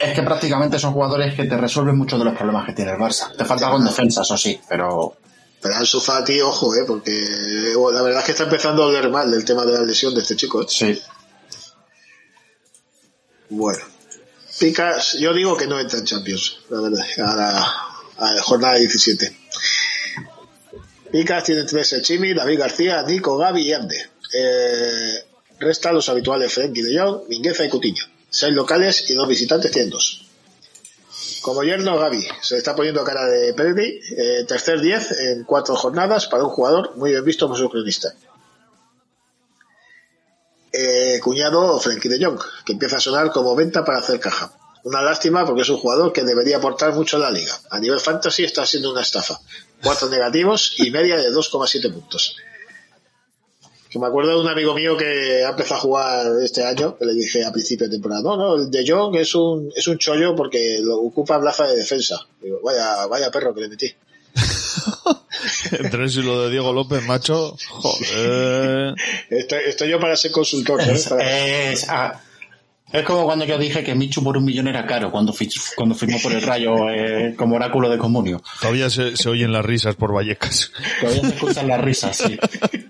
Es que prácticamente son jugadores que te resuelven muchos de los problemas que tiene el Barça. Te falta en defensa, eso sí, pero Pero Ansu Fati, ojo, eh, porque eh, la verdad es que está empezando a oler mal el tema de la lesión de este chico. eh. sí. Bueno. Picas, yo digo que no entra en Champions, la verdad, a la, a la jornada 17. Picas tiene tres el Chimi, David García, Nico, Gaby y Ande. Eh, restan los habituales Frenkie de Jong, Mingueza y Cutiño. Seis locales y dos visitantes tienen dos. Como yerno, Gaby se está poniendo cara de Pedri. eh, tercer 10 en cuatro jornadas para un jugador muy bien visto por su cronista. Eh, cuñado Frenkie de Jong, que empieza a sonar como venta para hacer caja. Una lástima porque es un jugador que debería aportar mucho a la liga. A nivel fantasy está siendo una estafa. Cuatro negativos y media de 2,7 puntos. Que me acuerdo de un amigo mío que ha empezado a jugar este año, que le dije a principio de temporada, no, no, el de Jong es un, es un chollo porque lo ocupa plaza de defensa. Digo, vaya, vaya perro que le metí. Entre eso y lo de Diego López, macho, joder. Estoy, estoy yo para ser consultor. ¿sabes? Es, Para- es- ah, es como cuando yo dije que Michu por un millón era caro cuando, cuando firmó por el Rayo eh, como oráculo de comunio. Todavía se, se oyen las risas por Vallecas. Todavía se escuchan las risas, sí.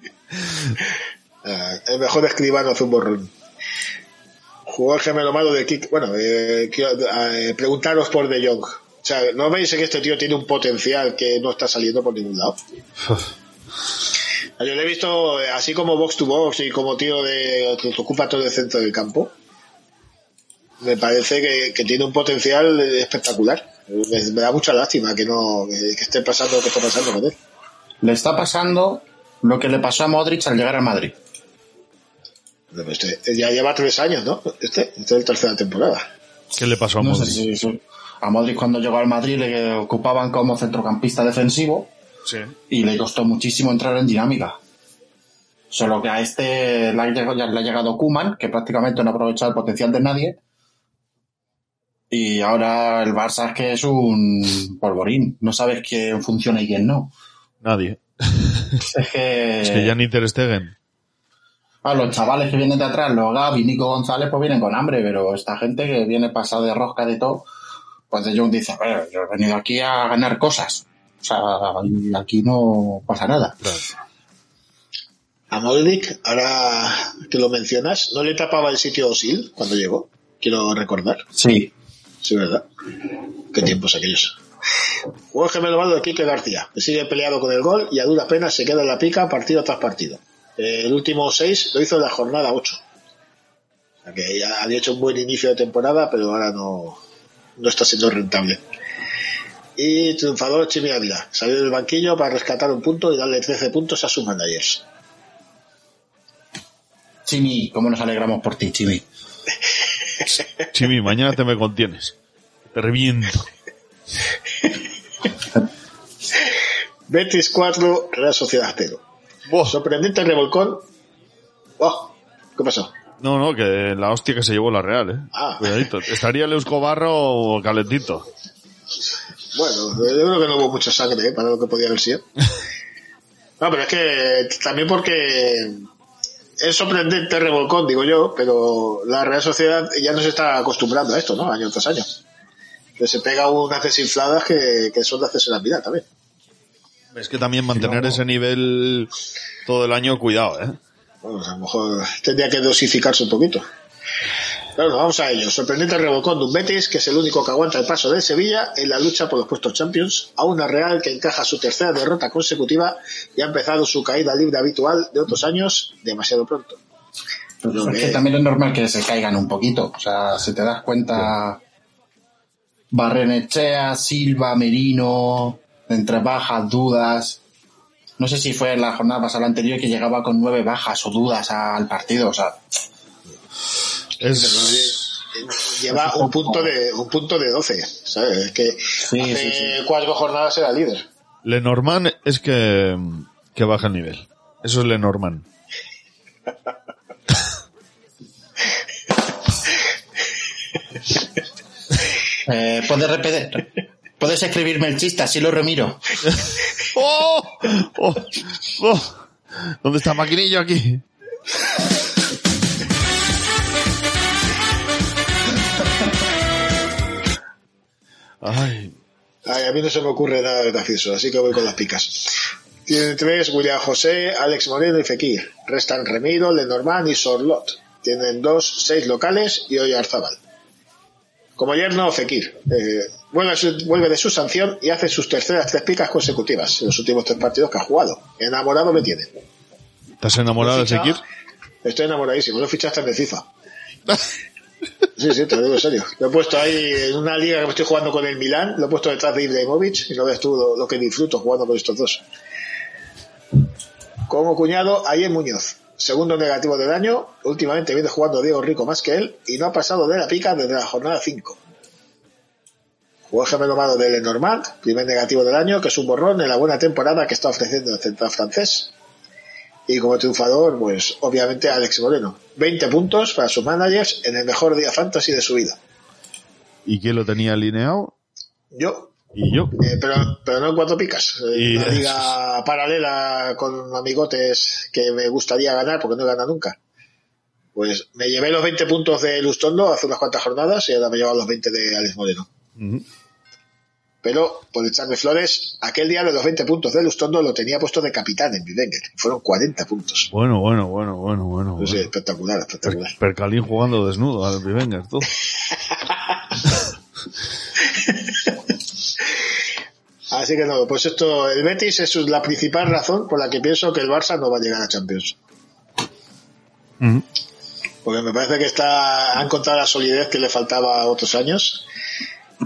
Ah, el mejor escribano hace un borrón. El gemelo malo de Kik. Bueno, eh, quiero, eh, preguntaros por De Jong. O sea, ¿no veis que este tío tiene un potencial que no está saliendo por ningún lado? Yo le he visto eh, así como box to box y como tío de, que ocupa todo el centro del campo. Me parece que, que tiene un potencial espectacular. Me, me da mucha lástima que no que, que esté pasando lo que está pasando con él. Le está pasando lo que le pasó a Modric al llegar al Madrid. Este- ya lleva tres años, ¿no? Este, esta es la tercera temporada. ¿Qué le pasó a No sé Modric? si- si- a Modric cuando llegó al Madrid le ocupaban como centrocampista defensivo Sí. y le costó muchísimo entrar en dinámica. Solo que a este le ha llegado, ya le ha llegado Kuman, que prácticamente no ha aprovechado el potencial de nadie. Y ahora el Barça es que es un polvorín. No sabes quién funciona y quién no. Nadie. Es que, Es que ya ni Ter Stegen. a los chavales que vienen de atrás, los Gaby, Nico González, pues vienen con hambre, pero esta gente que viene pasada de rosca de todo, pues de Jong dice, a ver, yo he venido aquí a ganar cosas. O sea, aquí no pasa nada. A Modric, ahora que lo mencionas, ¿no le tapaba el sitio Osil cuando llegó? Quiero recordar. Sí. Sí, ¿verdad? Qué tiempos aquellos. El gemelo malo de Quique García, que sigue peleado con el gol y a dura pena se queda en la pica partido tras partido. El último 6 lo hizo en la jornada 8. O sea que ya había hecho un buen inicio de temporada, pero ahora no, no está siendo rentable. Y triunfador Chimi Ávila. Salió del banquillo para rescatar un punto y darle 13 puntos a sus managers. Chimi, ¿cómo nos alegramos por ti, Chimi? Chimi, mañana te me contienes. Te reviento. Betis 4, Real Sociedad 0. Sorprendente revolcón. ¿Qué pasó? No, no, que la hostia que se llevó la Real, eh. Ah. Cuidadito. Estaría el Euskobarro calentito. Bueno, yo creo que no hubo mucha sangre ¿eh? para lo que podía haber sido. No, pero es que también porque es sorprendente el revolcón, digo yo, pero la Real Sociedad ya no se está acostumbrando a esto, ¿no? Año tras año. Que se pega unas desinfladas que, que son de hacerse la vida también. Es que también mantener ese nivel todo el año, cuidado, eh. Bueno, pues a lo mejor tendría que dosificarse un poquito. Bueno, vamos a ello. Sorprendente revolcón de un Betis, que es el único que aguanta el paso del Sevilla en la lucha por los puestos Champions, a una Real que encaja su tercera derrota consecutiva y ha empezado su caída libre habitual de otros años demasiado pronto. Pero es que también es normal que se caigan un poquito. O sea, si te das cuenta, Barrenechea, Silva, Merino, entre bajas, dudas. No sé si fue en la jornada pasada anterior que llegaba con nueve bajas o dudas al partido. O sea, Es, Lleva un punto de un punto de 12, ¿sabes? Es que Sí, hace sí, sí. cuatro jornadas era líder. Lenormand es que, que baja el nivel. Eso es Lenormand. Eh, ¿puedes, repetir? ¿Puedes escribirme el chiste? Así lo remiro. ¡Oh! ¡Oh! ¡Oh! ¿Dónde está Maquinillo aquí? Ay, Ay, a mí no se me ocurre nada gracioso, así que voy con las picas. Tienen tres, William José, Alex Moreno y Fekir. Restan Remiro, Lenormand y Sorlot. Tienen dos, seis locales y hoy Arzabal. Como ayer no, Fekir. Eh, vuelve, vuelve de su sanción y hace sus terceras tres picas consecutivas en los últimos tres partidos que ha jugado. Enamorado me tiene. ¿estás enamorado de Lo Estoy enamoradísimo, lo fichaste de FIFA. Sí, sí, te lo digo en serio. Lo he puesto ahí en una liga que me estoy jugando con el Milán, lo he puesto detrás de Ibrahimovic y no ves tú lo, lo que disfruto jugando con estos dos. Como cuñado, Ayer Muñoz, segundo negativo del año, últimamente viene jugando Diego Rico más que él y no ha pasado de la pica desde la jornada 5. El gemelo malo de Lenormand, primer negativo del año, que es un borrón en la buena temporada que está ofreciendo el central francés. Y como triunfador, pues obviamente Alex Moreno. 20 puntos para sus managers en el mejor día fantasy de su vida. ¿Y quién lo tenía alineado? Yo, Y yo. eh, pero, pero no en cuatro picas. En Y una liga paralela con amigotes que me gustaría ganar porque no gana nunca. Pues me llevé los 20 puntos de Lustondo hace unas cuantas jornadas y ahora me he llevado los 20 de Alex Moreno. Pero, por echarme flores, aquel día de los 20 puntos de Lustondo lo tenía puesto de capitán en Bivenger. Fueron 40 puntos. Bueno, bueno, bueno, bueno, bueno. Espectacular, espectacular. Percalín jugando desnudo al Bivenger, tú. Así que no, pues esto, el Betis es la principal razón por la que pienso que el Barça no va a llegar a Champions. Porque me parece que está, ha encontrado la solidez que le faltaba a otros años.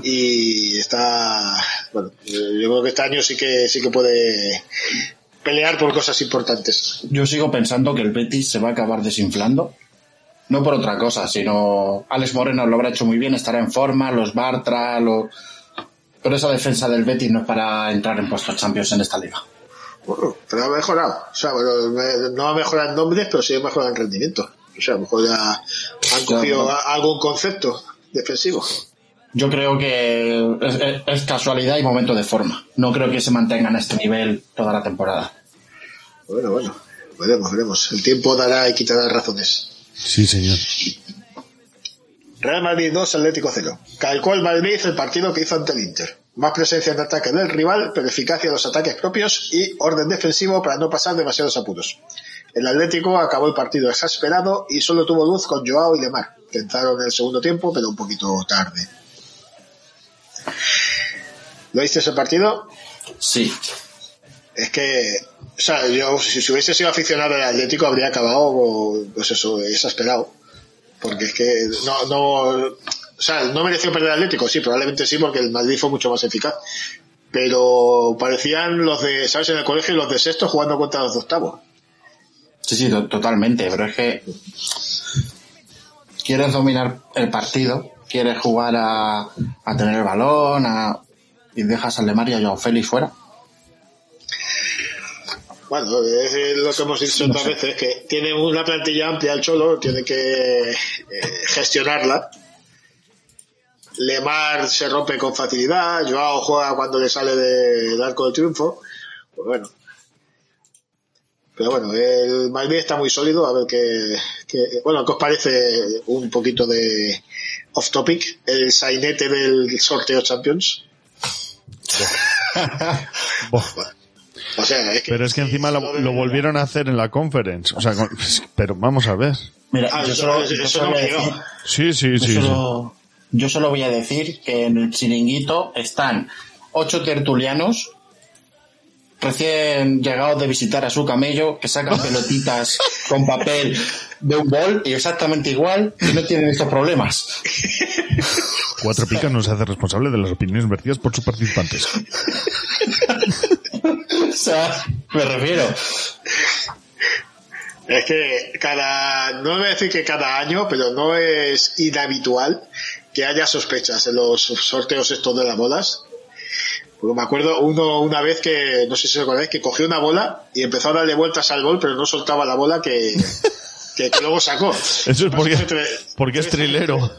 Y está, bueno, yo creo que este año sí que, sí que puede pelear por cosas importantes. Yo sigo pensando que el Betis se va a acabar desinflando. No por otra cosa, sino Alex Moreno lo habrá hecho muy bien, estará en forma, los Bartra, los... Pero esa defensa del Betis no es para entrar en puestos Champions en esta liga. Bueno, pero ha mejorado. O sea, bueno, no ha mejorado en nombres, pero sí ha mejorado en rendimiento. O sea, a lo mejor ya han cogido algún concepto defensivo. Yo creo que es, es- es casualidad y momento de forma. No creo que se mantengan a este nivel toda la temporada. Bueno, bueno, veremos, veremos. El tiempo dará y quitará razones. Sí, señor. Real Madrid 2, Atlético 0. Calcó el Madrid el partido que hizo ante el Inter. Más presencia en ataque del rival, pero eficacia en los ataques propios y orden defensivo para no pasar demasiados apuros. El Atlético acabó el partido exasperado y solo tuvo luz con Joao y Lemar, que entraron en el segundo tiempo, pero un poquito tarde. ¿Lo viste ese partido? Sí. Es que, o sea, yo si, si hubiese sido aficionado al Atlético habría acabado, pues eso, exasperado. Porque es que no, no, o sea, no mereció perder el Atlético, sí, probablemente sí, porque el Madrid fue mucho más eficaz. Pero parecían los de, ¿sabes? En el colegio los de sexto jugando contra los de octavo. Sí, sí, to- totalmente, pero es que quieres dominar el partido, quieres jugar a, a tener el balón, a, y dejas a Lemar y a Joao Félix fuera. Bueno, es lo que hemos dicho otras veces, que tiene una plantilla amplia el Cholo, tiene que eh, gestionarla. Lemar se rompe con facilidad, Joao juega cuando le sale del arco del triunfo. Pues bueno. Pero bueno, el Madrid está muy sólido, a ver qué, qué- bueno, ¿qué os parece un poquito de off topic? El sainete del sorteo Champions. O sea, es que, Pero es que encima lo, lo volvieron a hacer en la conference. O sea, con- pero vamos a ver. Mira, Ah, yo eso- solo, eso yo solo decir, Sí, sí, yo sí. sí. solo- yo solo voy a decir que en el chiringuito están ocho tertulianos recién llegados de visitar a su camello que sacan pelotitas con papel de un bol y exactamente igual y no tienen estos problemas. Cuatro Picas no se hace responsable de las opiniones vertidas por sus participantes. O sea, me refiero. Es que cada, no voy a decir que cada año, pero no es inhabitual que haya sospechas en los sorteos estos de las bolas. Porque me acuerdo uno una vez que, no sé si os acordáis, que cogió una bola y empezó a darle vueltas al bol, pero no soltaba la bola que, que, que luego sacó. Eso es porque, porque es trilero.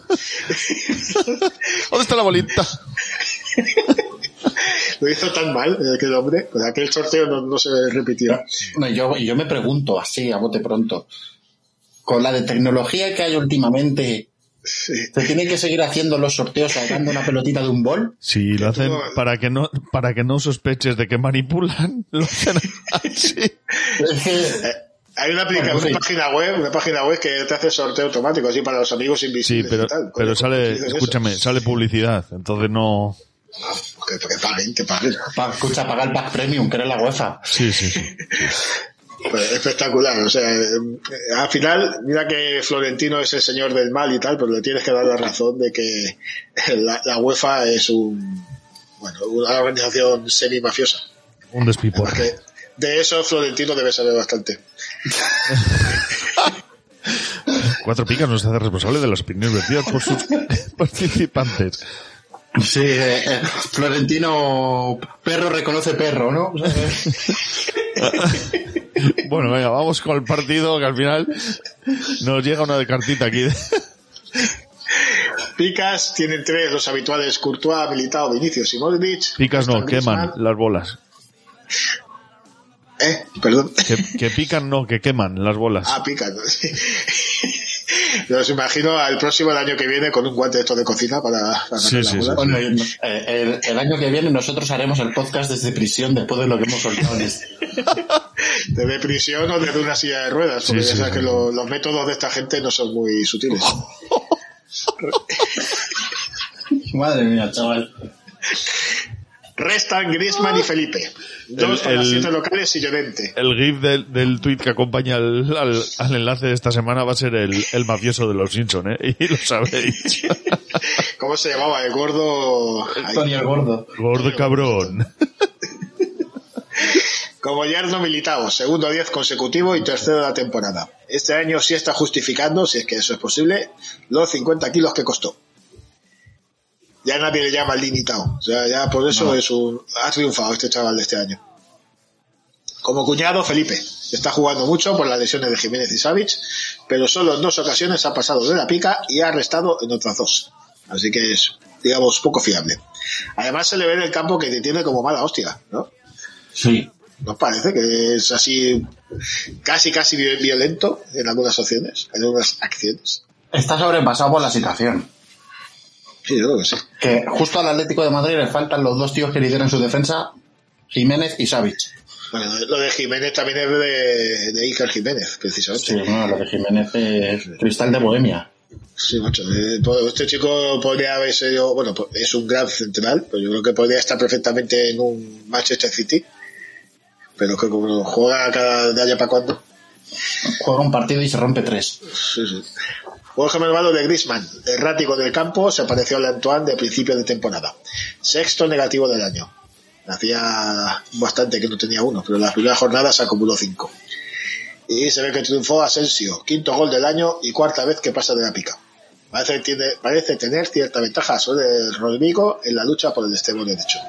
¿Dónde está la bolita? Lo hizo tan mal eh, aquel hombre, pues aquel sorteo no, no se repitió. No, yo, yo me pregunto así, a bote pronto, con la de tecnología que hay últimamente, ¿se tiene que seguir haciendo los sorteos sacando una pelotita de un bol? Sí, lo hacen para que no, para que no sospeches de que manipulan. Lo hacen así. Eh, Hay una, aplica- Bueno, sí. una página web, una página web que te hace sorteo automático así para los amigos Sí, invisibles. pero, y tal. pero sale, escúchame, sale publicidad, entonces no. Que, que paguen, que paguen. Pa- escucha, paga el pack premium, que eres la UEFA. Sí, sí, sí. Pues espectacular, o sea, eh, al final, mira que Florentino es el señor del mal y tal, pero le tienes que dar la razón de que la, la UEFA es un, bueno, una organización semi-mafiosa. Un despiporre. Que de eso Florentino debe saber bastante. Cuatro picas nos hace responsable de las opiniones vertidas por sus participantes. Sí, eh, eh, Florentino, perro reconoce perro, ¿no? Bueno, venga, vamos con el partido que al final nos llega una de cartita aquí. Picas tienen tres, los habituales Courtois, Militao, Vinicius y Modric. Picas no, queman las bolas. Eh, perdón. Que, que pican no, que queman las bolas. Ah, pican. Sí. Los imagino al próximo el año que viene con un guante de esto de cocina para, para Sí, sí. Bueno, el, el- el año que viene nosotros haremos el podcast desde prisión después de lo que hemos soltado en este. Desde prisión o desde una silla de ruedas, porque Sí, ya sí, sabes sí. que lo- los métodos de esta gente no son muy sutiles. Madre mía, chaval. Restan Griezmann y Felipe. Dos El- para el- siete locales y Llorente. El GIF del, del tweet que acompaña al, al- al enlace de esta semana va a ser el, el mafioso de los Simpson, ¿eh? Y lo sabéis. ¿Cómo se llamaba? El gordo... Tony el gordo. Gordo cabrón. Como Yarno Militao, segundo 10 consecutivo y tercero de la temporada. Este año sí está justificando, si es que eso es posible, los 50 kilos que costó. Ya nadie le llama limitado. O sea, ya por eso es un, ha triunfado este chaval de este año. Como cuñado, Felipe. Está jugando mucho por las lesiones de Jiménez y Savic, pero solo en dos ocasiones ha pasado de la pica y ha arrestado en otras dos. Así que es, digamos, poco fiable. Además se le ve en el campo que te tiene como mala hostia, ¿no? Sí. ¿Nos parece que es así casi casi vi- violento en algunas opciones, en algunas acciones? Está sobrepasado por la situación. Sí, yo creo que sí. Que justo al Atlético de Madrid le faltan los dos tíos que lideran su defensa, Jiménez y Savic. Bueno, lo de Jiménez también es de, de Iker Jiménez, precisamente. Sí, no, lo de Jiménez es cristal de Bohemia. Sí, macho. eh, todo- Este chico podría haber sido, bueno, pues, es un gran central, pero yo creo que podría estar perfectamente en un Manchester City. Pero que como juega cada de allá para cuando. Juega un partido y se rompe tres. Sí, sí. Juego malvado de Griezmann, errático del campo, se pareció al Antoine de principio de temporada. Sexto negativo del año. Hacía bastante que no tenía uno, pero en las primeras jornadas acumuló cinco. Y se ve que triunfó Asensio, quinto gol del año y cuarta vez que pasa de la pica. Parece, tiene- parece tener cierta ventaja sobre Rodrigo en la lucha por el extremo derecho.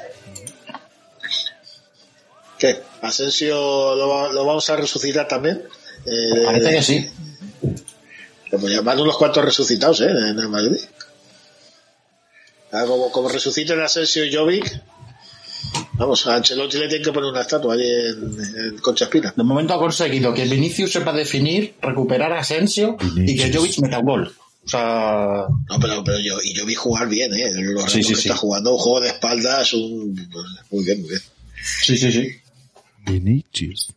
¿Qué? ¿Asensio lo vamos a resucitar también? Eh, Parece que sí. Pues ya van unos cuantos resucitados, ¿eh? En el Madrid. Ah, como, como resuciten Asensio y Jovic, vamos, a Ancelotti le tienen que poner una estatua allí en, en Concha Espina. De momento ha conseguido que Vinicius sepa definir, recuperar a Asensio y que Jovic meta un gol. O sea, No, pero, pero yo, y yo vi jugar bien, ¿eh? Los Sí, sí, que sí. está jugando, un juego de espaldas, un... pues, muy bien, muy bien. sí, sí, sí. Vinicius.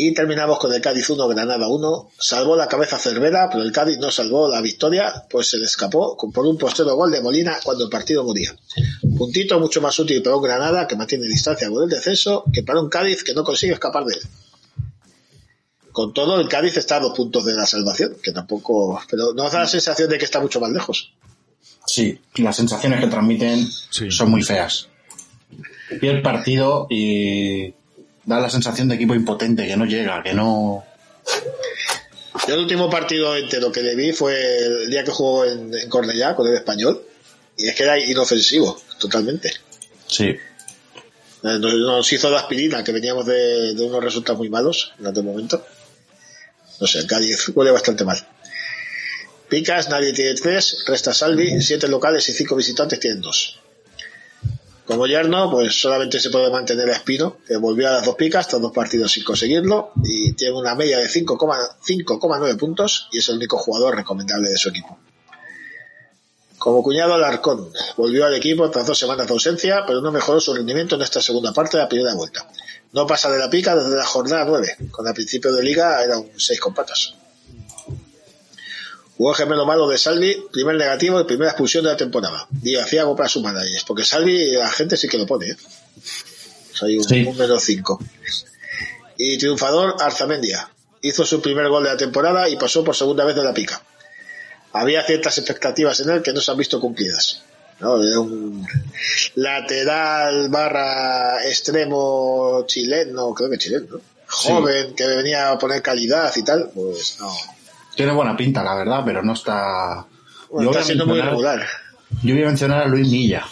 Y terminamos con el Cádiz 1, Granada 1. Salvó la cabeza Cervera, pero el Cádiz no salvó la victoria, pues se le escapó con- por un postero gol de Molina cuando el partido moría. Puntito mucho más útil para un Granada que mantiene distancia con el descenso que para un Cádiz que no consigue escapar de él. Con todo, el Cádiz está a dos puntos de la salvación, que tampoco... Pero nos da la sensación de que está mucho más lejos. Sí, las sensaciones que transmiten Sí. son muy feas. Y el partido y da la sensación de equipo impotente, que no llega, que no... Yo el último partido entero que le vi fue el día que jugó en, en Cornellá con el español, y es que era inofensivo, totalmente. Sí. Eh, Nos, nos hizo la aspirina, que veníamos de, de unos resultados muy malos en aquel momento. No sé, el Cádiz huele bastante mal. Picas, nadie tiene tres, resta Salvi, siete locales y cinco visitantes tienen dos. Como yerno, pues solamente se puede mantener a Espino, que volvió a las dos picas, tras dos partidos sin conseguirlo, y tiene una media de 5,9 puntos, y es el único jugador recomendable de su equipo. Como cuñado Alarcón, volvió al equipo tras dos semanas de ausencia, pero no mejoró su rendimiento en esta segunda parte de la primera vuelta. No pasa de la pica desde la jornada 9, cuando al principio de liga era un 6 con. Jugó gemelo malo de Salvi, primer negativo y primera expulsión de la temporada. Y hacía algo para porque Salvi la gente sí que lo pone. ¿eh? Hay un, Sí. menos 5. Y triunfador Arzamendia. Hizo su primer gol de la temporada y pasó por segunda vez de la pica. Había ciertas expectativas en él que no se han visto cumplidas. ¿no? Era un lateral barra extremo chileno, creo que chileno, ¿no? joven, que venía a poner calidad y tal, pues no. Tiene buena pinta, la verdad, pero no está. Bueno, Yo voy está a siendo muy mencionar- regular. Yo voy a mencionar a Luis Milla.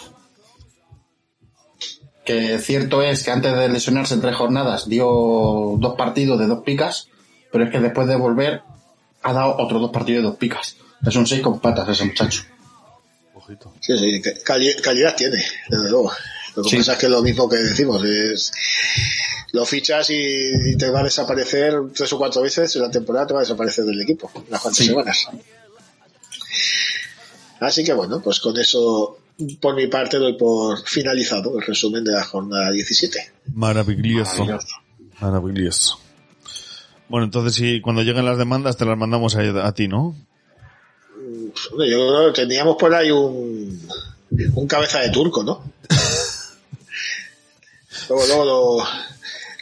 Que cierto es que antes de lesionarse en tres jornadas dio dos partidos de dos picas, pero es que después de volver ha dado otros dos partidos de dos picas. Es un seis con patas ese muchacho. Sí, sí, calidad tiene, desde luego. Lo que Sí. pasa es que lo mismo que decimos, es lo fichas y, te va a desaparecer tres o cuatro veces en la temporada, te va a desaparecer del equipo, unas cuantas Sí. semanas. Así que bueno, pues con eso, por mi parte, doy por finalizado el resumen de la jornada 17. Maravilloso. Maravilloso. Maravilloso. Bueno, entonces si cuando lleguen las demandas te las mandamos a, a ti, ¿no? Pues, yo creo que teníamos por ahí un, un cabeza de turco, ¿no? luego, luego lo...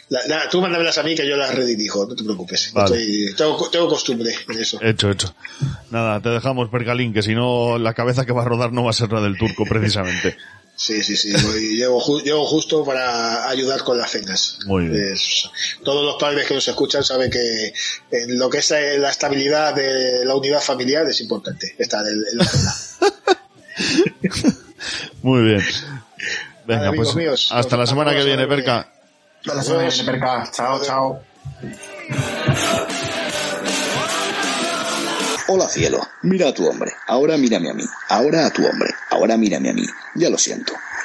la- la- tú mándamelas a mí que yo las redirijo, no te preocupes. Vale. Estoy- tengo, tengo costumbre en eso. Hecho, hecho. Nada, te dejamos percalín, que si no la cabeza que va a rodar no va a ser la del turco precisamente. Sí, sí, sí. llego, ju- llego justo para ayudar con las cenas. Muy bien. Es- todos los padres que nos escuchan saben que en lo que es la estabilidad de la unidad familiar es importante estar en, en la cena. Muy bien. Venga, Vale, amigos pues míos, hasta la semana que viene, Perca. Hasta la semana que viene, Perca. Chao, chao. Hola cielo, mira a tu hombre, ahora mírame a mí, ahora a tu hombre, ahora mírame a mí. Ya lo siento,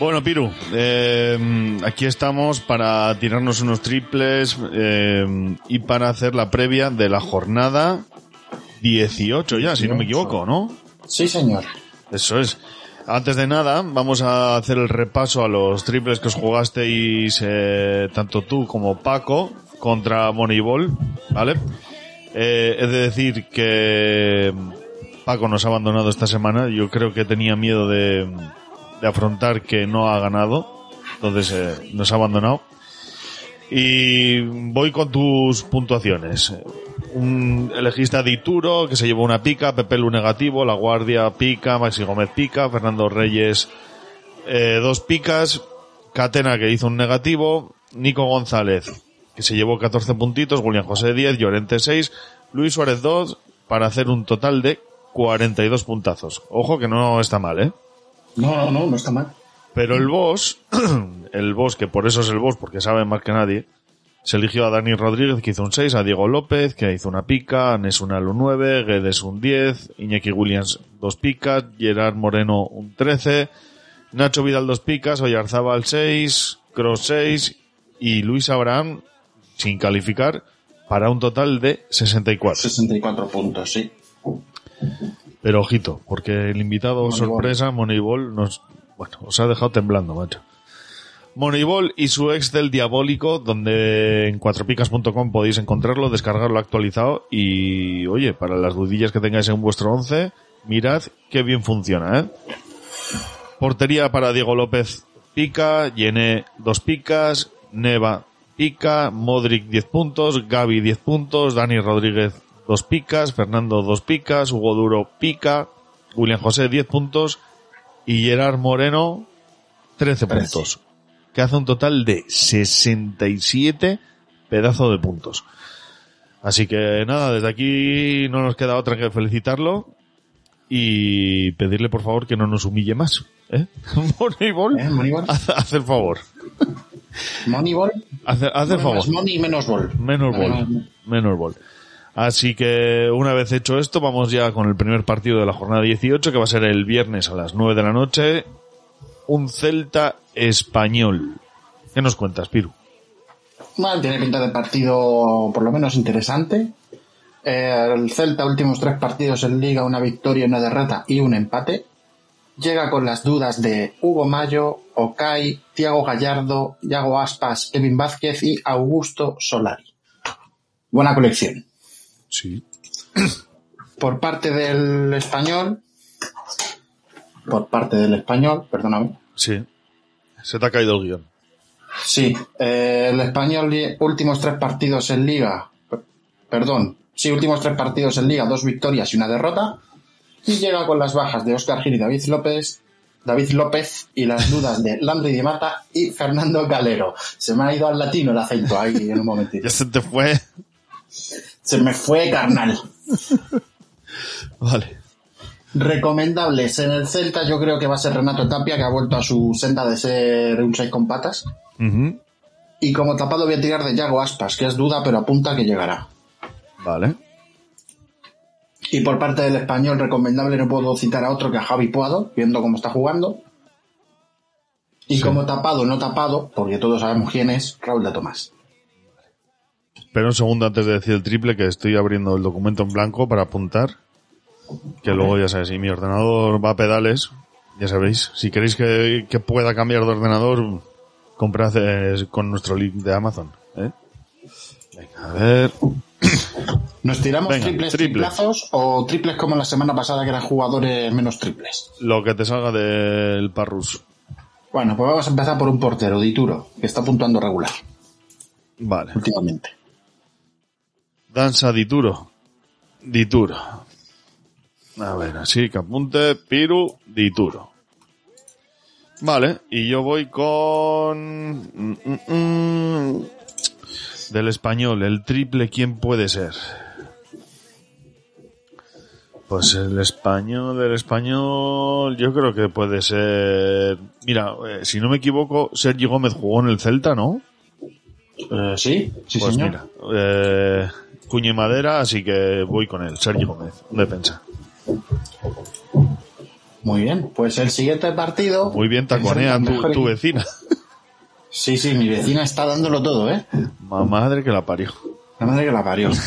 Bueno, Piru, eh, aquí estamos para tirarnos unos triples eh, y para hacer la previa de la jornada 18 ya, si no me equivoco, ¿no? Sí, señor. Eso es. Antes de nada, vamos a hacer el repaso a los triples que os jugasteis eh, tanto tú como Paco contra Moneyball, ¿vale? Eh, he de decir que Paco nos ha abandonado esta semana. Yo creo que tenía miedo de, de afrontar que no ha ganado. Entonces eh, nos ha abandonado. Y voy con tus puntuaciones. Un, elegiste a Dituro, que se llevó una pica, Pepe Lu negativo, La Guardia pica, Maxi Gómez pica, Fernando Reyes eh, dos picas, Catena que hizo un negativo, Nico González que se llevó 14 puntitos, Julián José 10, Llorente 6, Luis Suárez 2, para hacer un total de 42 puntazos. Ojo que no está mal, ¿eh? No, no, no, no está mal. Pero el boss, el boss, que por eso es el boss, porque sabe más que nadie, se eligió a Dani Rodríguez, que hizo un 6, a Diego López, que hizo una pica, a Nesunal un 9, Guedes un 10, Iñaki Williams dos picas, Gerard Moreno un 13, Nacho Vidal dos picas, Oyarzábal 6, Cross 6 y Luis Abraham, sin calificar, para un total de 64. 64 puntos, sí. Pero ojito, porque el invitado Moneyball. sorpresa, Moneyball, nos, bueno, os ha dejado temblando, macho. Moneyball y su Excel diabólico, donde en cuatropicas.com podéis encontrarlo, descargarlo actualizado y, oye, para las dudillas que tengáis en vuestro once, mirad qué bien funciona, ¿eh? Portería para Diego López pica, Llené dos picas, Neva pica, Modric 10 puntos, Gaby 10 puntos, Dani Rodríguez dos picas, Fernando dos picas, Hugo Duro pica, William José 10 puntos y Gerard Moreno 13 puntos, que hace un total de 67 pedazos de puntos. Así que nada, desde aquí no nos queda otra que felicitarlo y pedirle por favor que no nos humille más. ¿Eh? Moneyball, ¿Eh? Moneyball. haz, haz el favor. Moneyball. Haz, haz el favor. Money y menos ball. Menos. Menos bol. Así que una vez hecho esto, vamos ya con el primer partido de la jornada 18, que va a ser el viernes a las 9 de la noche. Un Celta español. ¿Qué nos cuentas, Piru? Bueno, tiene pinta de partido por lo menos interesante. Eh, el Celta, últimos tres partidos en Liga, una victoria, una derrota y un empate. Llega con las dudas de Hugo Mayo, Okai, Tiago Gallardo, Yago Aspas, Kevin Vázquez y Augusto Solari. Buena colección. Sí. Por parte del español, por parte del español, perdóname, Sí. Se te ha caído el guion. Sí, eh, el español últimos tres partidos en liga, per- perdón, sí, últimos tres partidos en liga, dos victorias y una derrota, y llega con las bajas de Óscar Gil y David López, David López y las dudas de Landry Di Mata y Fernando Galero. Se me ha ido al latino el acento ahí en un momentito. Ya se te fue. Se me fue carnal. Vale. Recomendables en el Celta, yo creo que va a ser Renato Tapia, que ha vuelto a su senda de ser un 6 con patas. Y como tapado voy a tirar de Yago Aspas, que es duda, pero apunta que llegará. Vale. Y por parte del español recomendable no puedo citar a otro que a Javi Puado, viendo cómo está jugando. Y como tapado, no tapado, porque todos sabemos quién es, Raúl de Tomás. Pero un segundo antes de decir el triple, que estoy abriendo el documento en blanco para apuntar. Que luego ya sabéis, si mi ordenador va a pedales, ya sabéis, si queréis que, que pueda cambiar de ordenador, comprad eh, con nuestro link de Amazon. ¿eh? Venga, a ver. ¿Nos tiramos Venga, triples triple. triplazos o triples como la semana pasada que eran jugadores menos triples? Lo que te salga del Parrus. Bueno, pues vamos a empezar por un portero, Dituro, que está puntuando regular Vale. últimamente. Danza Dituro. Dituro. A ver, así que apunte Piru Dituro. Vale, y yo voy con... mm, mm, mm, Del español, el triple, ¿quién puede ser? Pues el español, del español, yo creo que puede ser... Mira, eh, si no me equivoco, Sergi Gómez jugó en el Celta, ¿no? Eh, sí, sí, pues señor. mira, eh, cuña y madera, así que voy con él, Sergi Gómez, un defensa. Muy bien, pues el siguiente partido. Muy bien, taconea tu, tu vecina. Sí, sí, mi vecina está dándolo todo, ¿eh? Ma- Madre que la parió. La madre que la parió.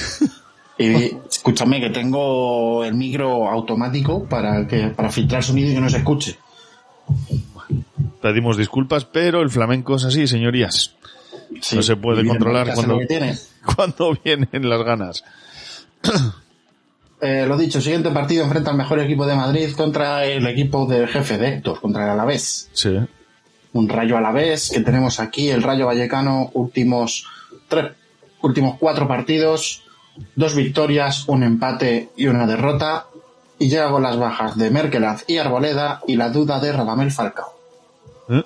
Y escúchame que tengo el micro automático para que para filtrar sonido y que no se escuche. Pedimos disculpas, pero el flamenco es así, señorías. Sí, no se puede controlar cuando, cuando vienen las ganas. Eh, lo dicho, siguiente partido enfrenta al mejor equipo de Madrid contra el equipo del jefe de Héctor, contra el Alavés. Sí. Un Rayo Alavés que tenemos aquí, el Rayo Vallecano, últimos tres, últimos cuatro partidos, dos victorias, un empate y una derrota. Y llega con las bajas de Merkeland y Arboleda y la duda de Radamel Falcao. ¿Eh?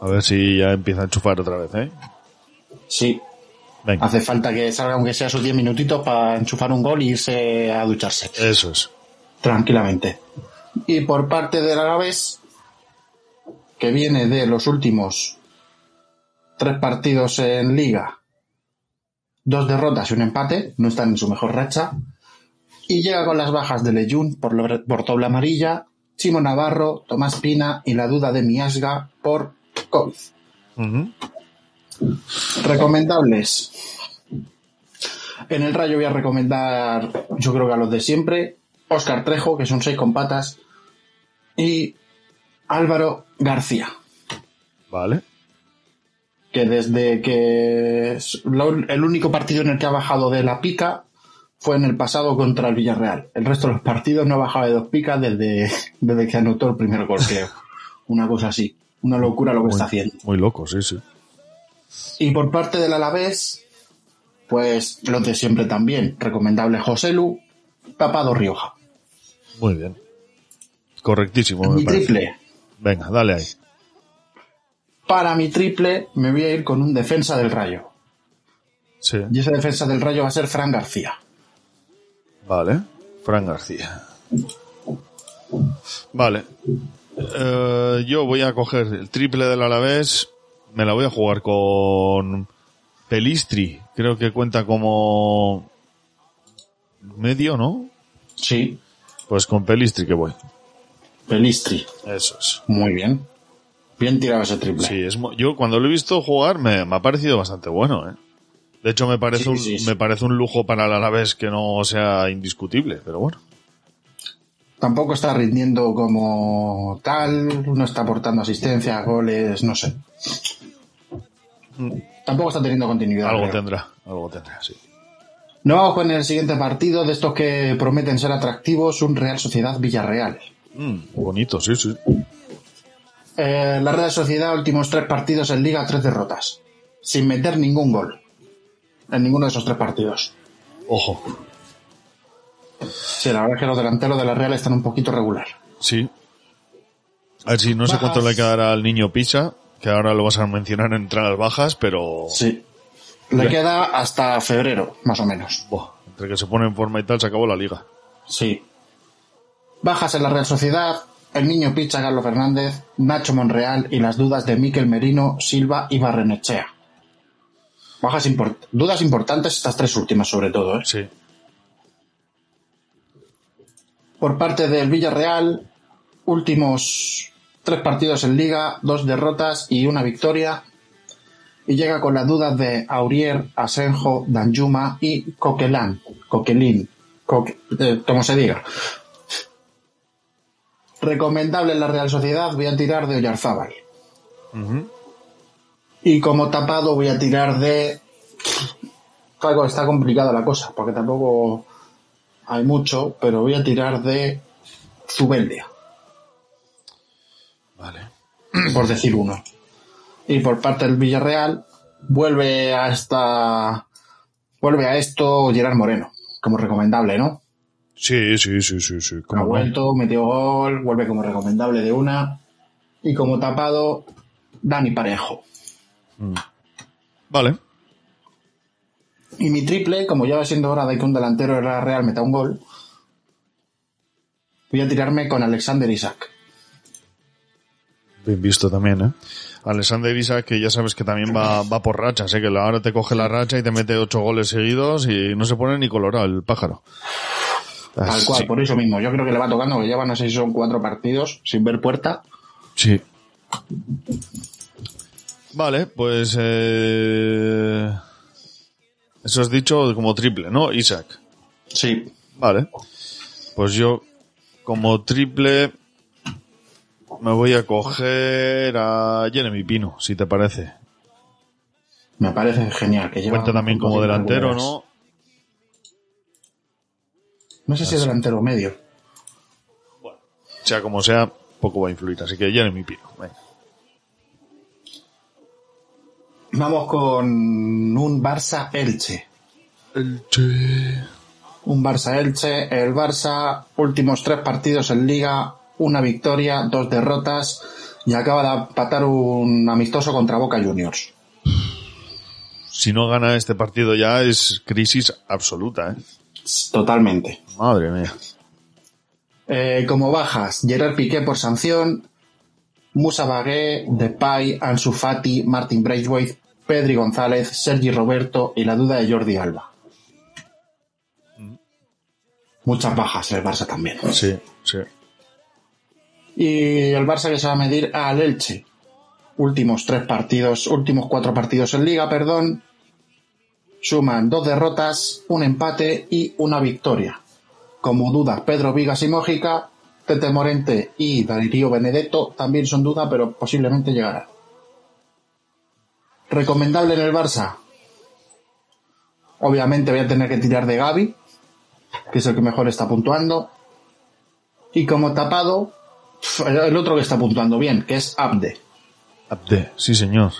A ver si ya empieza a enchufar otra vez, ¿eh? Sí, Venga, hace falta que salga aunque sea sus 10 minutitos para enchufar un gol e irse a ducharse. eso es. tranquilamente. Y por parte del Alavés, que viene de los últimos tres partidos en liga, dos derrotas y un empate, no están en su mejor racha, y llega con las bajas de Leyun por, lo- por doble amarilla, Chimo Navarro, Tomás Pina y la duda de Miasga por COVID. Recomendables. En el Rayo voy a recomendar, yo creo que a los de siempre, Oscar Trejo, que son seis con patas, y Álvaro García. Vale. que desde que el único partido en el que ha bajado de la pica fue en el pasado contra el Villarreal. El resto de los partidos no ha bajado de dos picas desde, desde que anotó el primer gol, creo. Una cosa así. Una locura lo que está haciendo. Muy loco, sí, sí. Y por parte del Alavés, pues los de siempre también. Recomendable José Lu, Tapado Rioja. Muy bien. Correctísimo, me Mi parece. triple. Venga, dale ahí. Para mi triple me voy a ir con un defensa del Rayo. Sí. Y ese defensa del Rayo va a ser Fran García. Vale. Fran García. Vale. Eh, yo voy a coger el triple del Alavés. Me la voy a jugar con Pelistri. Creo que cuenta como medio, ¿no? Sí. Pues con Pelistri que voy. Pelistri. Eso es. Muy bien. Bien tirado ese triple. Sí, es, yo cuando lo he visto jugar me, me ha parecido bastante bueno, ¿eh? De hecho, me parece, Sí, un, sí, sí. me parece un lujo para el Alavés que no sea indiscutible, pero bueno. Tampoco está rindiendo como tal, no está aportando asistencia, goles, no sé. Tampoco está teniendo continuidad. Algo creo. tendrá, algo tendrá, sí. Nos vamos con el siguiente partido de estos que prometen ser atractivos, un Real Sociedad Villarreal. Mm, bonito, sí, sí. Eh, la Real Sociedad, últimos tres partidos en Liga, tres derrotas. Sin meter ningún gol. En ninguno de esos tres partidos. Ojo, Sí, la verdad es que los delanteros de la Real están un poquito regular. sí. A ver si no sé cuánto le quedará al niño Pisa, que ahora lo vas a mencionar en entradas bajas, pero Sí. Le queda hasta febrero, más o menos. buah, entre que se pone en forma y tal, se acabó la liga. Sí. Bajas en la Real Sociedad, el niño Picha, Carlos Fernández, Nacho Monreal y las dudas de Miquel Merino, Silva y Barrenechea. Bajas import- dudas importantes estas tres últimas sobre todo. ¿eh? Sí. Por parte del Villarreal, últimos tres partidos en liga, dos derrotas y una victoria. Y llega con las dudas de Aurier, Asenjo, Danjuma y Coquelin. Coquelin. Coque- eh, como se diga. Recomendable en la Real Sociedad, voy a tirar de Oyarzábal. Y como tapado voy a tirar de... Claro, está complicada la cosa, porque tampoco hay mucho, pero voy a tirar de Zubeldia, Vale. por decir uno. Y por parte del Villarreal, vuelve a esta... Vuelve a esto Gerard Moreno, como recomendable, ¿no? Sí, sí, sí, sí, sí. Ha vuelto, metió gol, vuelve como recomendable de una. Y como tapado, Dani Parejo. Mm. Vale. Y mi triple, como ya va siendo hora de que un delantero de la Real meta un gol, voy a tirarme con Alexander Isaac. Bien visto también, ¿eh? Alexander Isaac, que ya sabes que también va, va por rachas, ¿eh? Que ahora te coge la racha y te mete ocho goles seguidos y no se pone ni colorado el pájaro. Ah, Tal cual, sí. por eso mismo. Yo creo que le va tocando, que lleva no sé si son cuatro partidos sin ver puerta. Sí. Vale, pues eh... eso has dicho como triple, ¿no? Isaac. Sí. Vale. Pues yo como triple me voy a coger a Jeremy Pino, si te parece. Me parece genial. Que lleva Cuenta también como delantero. ¿no? No sé si es delantero o medio. Sea como sea, poco va a influir. Así que Jeremy Pino. Venga. Vamos con un Barça Elche. Un Barça Elche. El Barça, últimos tres partidos en liga, una victoria, dos derrotas y acaba de empatar un amistoso contra Boca Juniors. Si no gana este partido ya es crisis absoluta, ¿eh? Totalmente. Madre mía. Eh, como bajas, Gerard Piqué por sanción, Musa Bagué, Depay, Ansu Fati, Martin Braithwaite, Pedri González, Sergi Roberto y la duda de Jordi Alba. Muchas bajas el Barça también. Sí, sí. Y el Barça que se va a medir al Elche. Últimos tres partidos, últimos cuatro partidos en liga, perdón. Suman dos derrotas, un empate y una victoria. Como dudas, Pedro Vigas y Mójica, Tete Morente y Darío Benedetto también son dudas, pero posiblemente llegarán. Recomendable en el Barça. Obviamente voy a tener que tirar de Gaby, que es el que mejor está puntuando. Y como tapado, el otro que está puntuando bien, que es Abde. Abde, sí señor.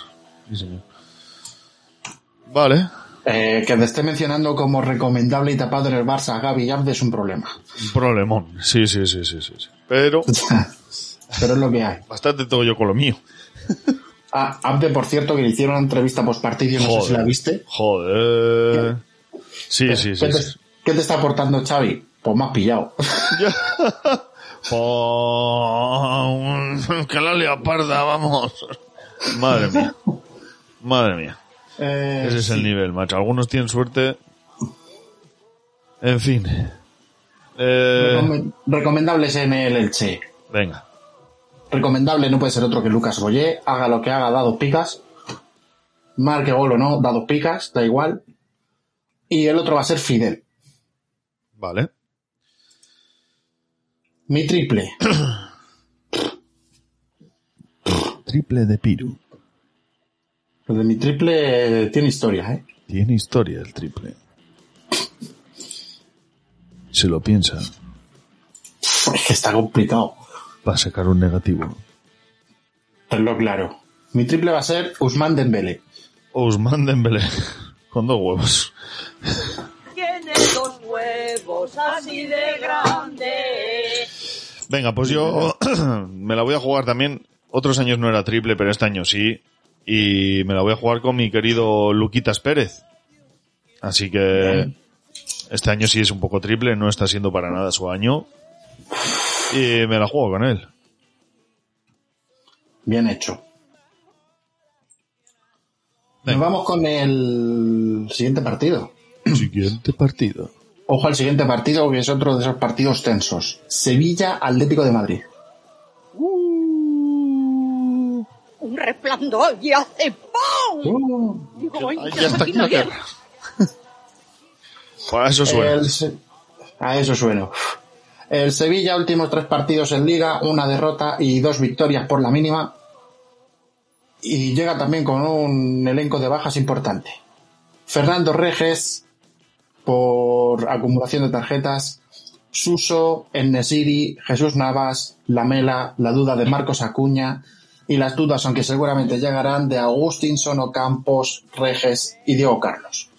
Sí señor. Vale. Eh, que te esté mencionando como recomendable y tapado en el Barça Gaby y Abde es un problema. Un problemón. Sí, sí, sí, sí, sí. sí. Pero Pero es lo que hay. bastante tengo yo con lo mío. Ah, Abde, por cierto, que le hicieron una entrevista post partido, no sé si la viste. Joder. Sí, sí, sí. ¿Qué te, sí. qué te está aportando Xavi? Pues más pillado. Oh, que la leoparda, vamos. Madre mía. Madre mía. Eh, Ese es el nivel, macho. Algunos tienen suerte. En fin. Eh, Recome- Recomendables en el Elche. venga. Recomendable no puede ser otro que Lucas Boyé. Haga lo que haga, da dos picas. Marque gol o no, da dos picas, da igual. Y el otro va a ser Fidel. Vale. Mi triple. Triple de Piru. Lo de mi triple tiene historia, ¿eh? Tiene historia el triple. Se lo piensa. Es que está complicado. Va a sacar un negativo. Tenlo claro. Mi triple va a ser Usman Dembele. Ousmane Dembélé. Con dos huevos. Tiene dos huevos así de grandes. Venga, pues yo me la voy a jugar también. Otros años no era triple, pero este año sí. Y me la voy a jugar con mi querido Luquitas Pérez. Así que este año sí es un poco triple, no está siendo para nada su año. Y me la juego con él. Bien hecho. Nos vamos con el siguiente partido. Siguiente partido. Ojo al siguiente partido, que es otro de esos partidos tensos. Sevilla Atlético de Madrid. Un resplandor y hace ¡pum! Digo, "Ay, Ya está aquí la guerra. Para eso suena. El a eso suena. El Sevilla, últimos tres partidos en liga, una derrota y dos victorias por la mínima. Y llega también con un elenco de bajas importante. Fernando Reges, por acumulación de tarjetas. Suso, Ennesiri, Jesús Navas, Lamela, la duda de Marcos Acuña y las dudas, aunque seguramente llegarán, de Agustinson, Ocampos, Reges y Diego Carlos.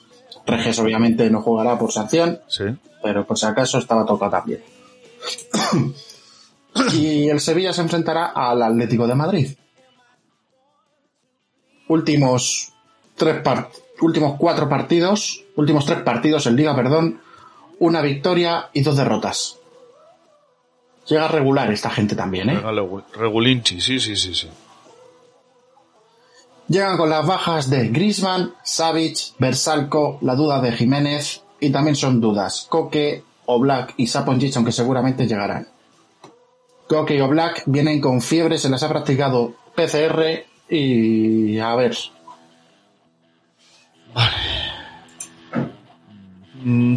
Reges obviamente no jugará por sanción, Sí. pero por si acaso estaba tocado también. y el Sevilla se enfrentará al Atlético de Madrid. Últimos tres part- últimos cuatro partidos, últimos tres partidos en Liga, perdón, una victoria y dos derrotas. Llega regular esta gente también, ¿eh? Regulinchi, sí, sí, sí, sí. Llegan con las bajas de Grisman, Savic, Bersalco, la duda de Jiménez y también son dudas Coque, Oblak y Saponjic, aunque seguramente llegarán. Coque y Oblak vienen con fiebre, se les ha practicado PCR y a ver.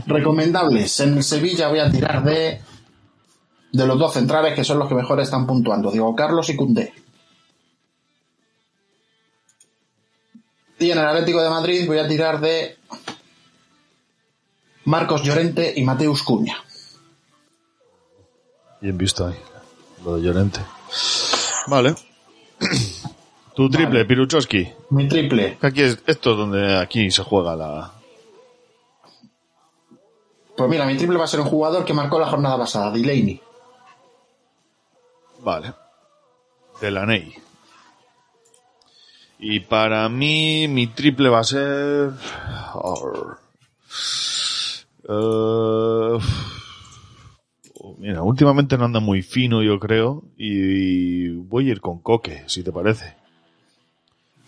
Recomendables. En el Sevilla voy a tirar de de los dos centrales que son los que mejor están puntuando, Diego Carlos y Cundé. Y en el Atlético de Madrid voy a tirar de Marcos Llorente y Mateus Cuña. Bien visto ahí. Lo de Llorente. Vale. Tu triple, Vale. Piruchowski. Mi triple. Aquí es, esto es donde aquí se juega la. Pues mira, mi triple va a ser un jugador que marcó la jornada pasada, Delaney. Vale. De la Ney. Y para mí, mi triple va a ser. Eh, mira, últimamente no anda muy fino, yo creo. Y voy a ir con Coque, si te parece.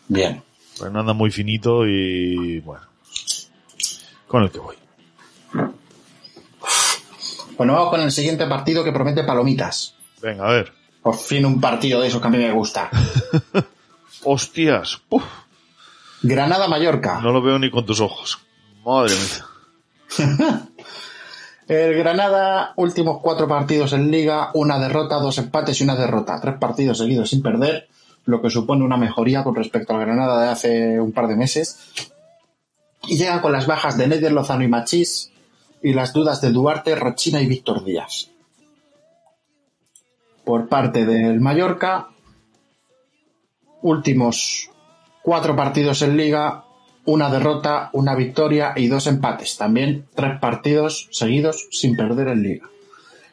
Bien. Pues no anda muy finito y. Bueno. Con el que voy. Bueno, vamos con el siguiente partido que promete palomitas. Venga, a ver. Por fin un partido de esos que a mí me gusta. Hostias. Uf, Granada-Mallorca. no lo veo ni con tus ojos. Madre mía. El Granada, últimos cuatro partidos en liga, una derrota, dos empates y una derrota. Tres partidos seguidos sin perder. lo que supone una mejoría con respecto al Granada de hace un par de meses. Y llega con las bajas de Neder Lozano y Machís y las dudas de Duarte, Rochina y Víctor Díaz. Por parte del Mallorca, últimos cuatro partidos en liga, una derrota, una victoria y dos empates. También tres partidos seguidos sin perder en liga.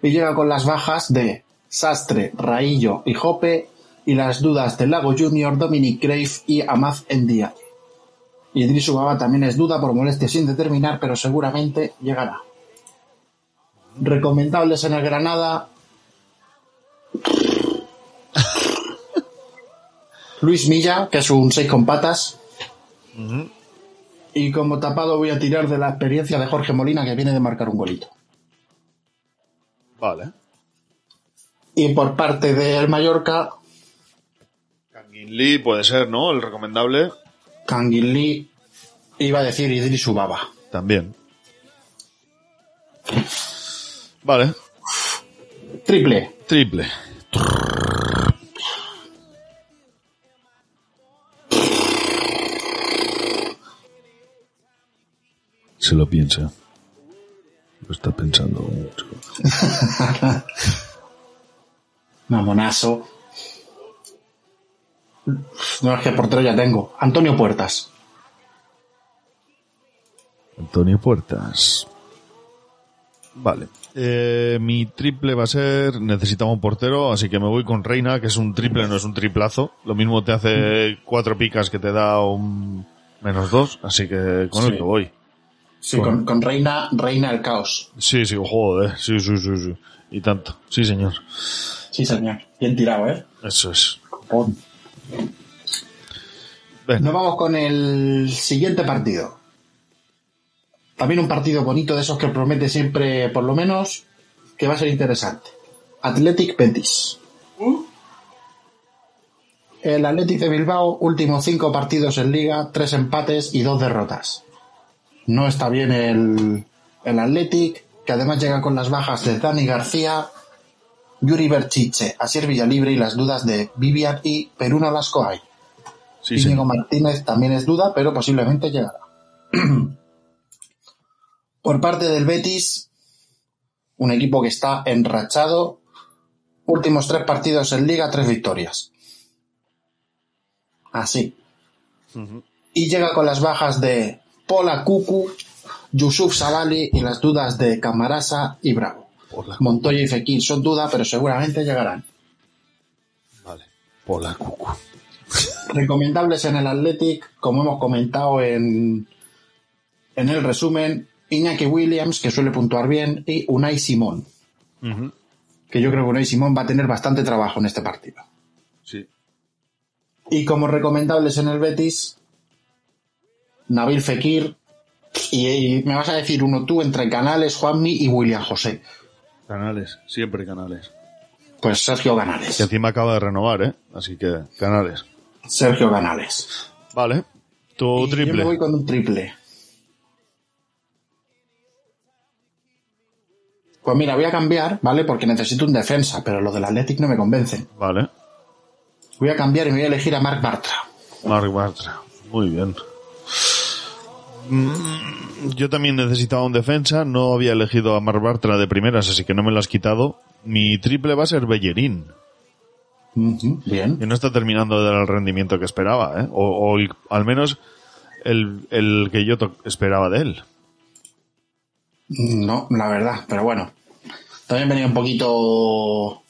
Y llega con las bajas de Sastre, Raillo y Jope y las dudas de Lago Junior, Dominic Grave y Amaz Ndiaye. Y Idris Ubaba también es duda por molestia sin determinar, pero seguramente llegará. Recomendables en el Granada. Luis Milla, que es un 6 con patas. Y como tapado voy a tirar de la experiencia de Jorge Molina, que viene de marcar un golito. Vale. Y por parte del Mallorca, Kangin Lee puede ser, ¿no? El recomendable. Kangin Lee iba a decir Idris Ubaba. También. Vale. Triple. Triple. Se lo piensa. Lo está pensando mucho. Mamonazo. No es que portero ya tengo. Antonio Puertas. Antonio Puertas. Vale. Eh, mi triple va a ser, necesitaba un portero, así que me voy con Reina, que es un triple, no es un triplazo. Lo mismo te hace cuatro picas que te da un menos dos, así que con el Sí. que voy. Sí, con, con Reina, Reina el Caos. Sí, sí, joder, sí, sí, sí, sí. Y tanto. Sí, señor. Sí, señor. Bien tirado, ¿eh? Eso es. Pon. Nos vamos con el siguiente partido. También un partido bonito de esos que promete siempre, por lo menos, que va a ser interesante. Athletic Betis. El Athletic de Bilbao, últimos cinco partidos en liga, tres empates y dos derrotas. No está bien el, el Athletic, que además llega con las bajas de Dani García, Yuri Berchiche, Asier Villalibre y las dudas de Vivian y Peruna Lascoay. Sí, Íñigo señor. Martínez también es duda, pero posiblemente llegará. Por parte del Betis, un equipo que está enrachado. Últimos tres partidos en liga, tres victorias. Así. Y llega con las bajas de Pola Cucu, Yusuf Salali y las dudas de Camarasa y Bravo. Montoya y Fekir son duda, pero seguramente llegarán. Pola Cucu. Recomendables en el Athletic, como hemos comentado en, en el resumen, Iñaki Williams, que suele puntuar bien, y Unai Simón, que yo creo que Unai Simón va a tener bastante trabajo en este partido. Sí. Y como recomendables en el Betis, Nabil Fekir, y, y me vas a decir uno tú entre Canales, Juanmi y William José. Canales, siempre canales. Pues Sergio Canales. Que encima acaba de renovar, ¿eh? Así que canales. Sergio Canales. Vale. Tu Y Yo triple. me voy con un triple. Pues mira, voy a cambiar, ¿vale? Porque necesito un defensa, pero los del Athletic no me convencen. Vale. Voy a cambiar y me voy a elegir a Marc Bartra. Mark Bartra. Muy bien. Mm, Yo también necesitaba un defensa. No había elegido a Mark Bartra de primeras, así que no me lo has quitado. Mi triple va a ser Bellerín. Bien. Que no está terminando de dar el rendimiento que esperaba, ¿eh? O, o el- al menos el, el que yo esperaba de él. No, la verdad, pero bueno. También venía un poquito.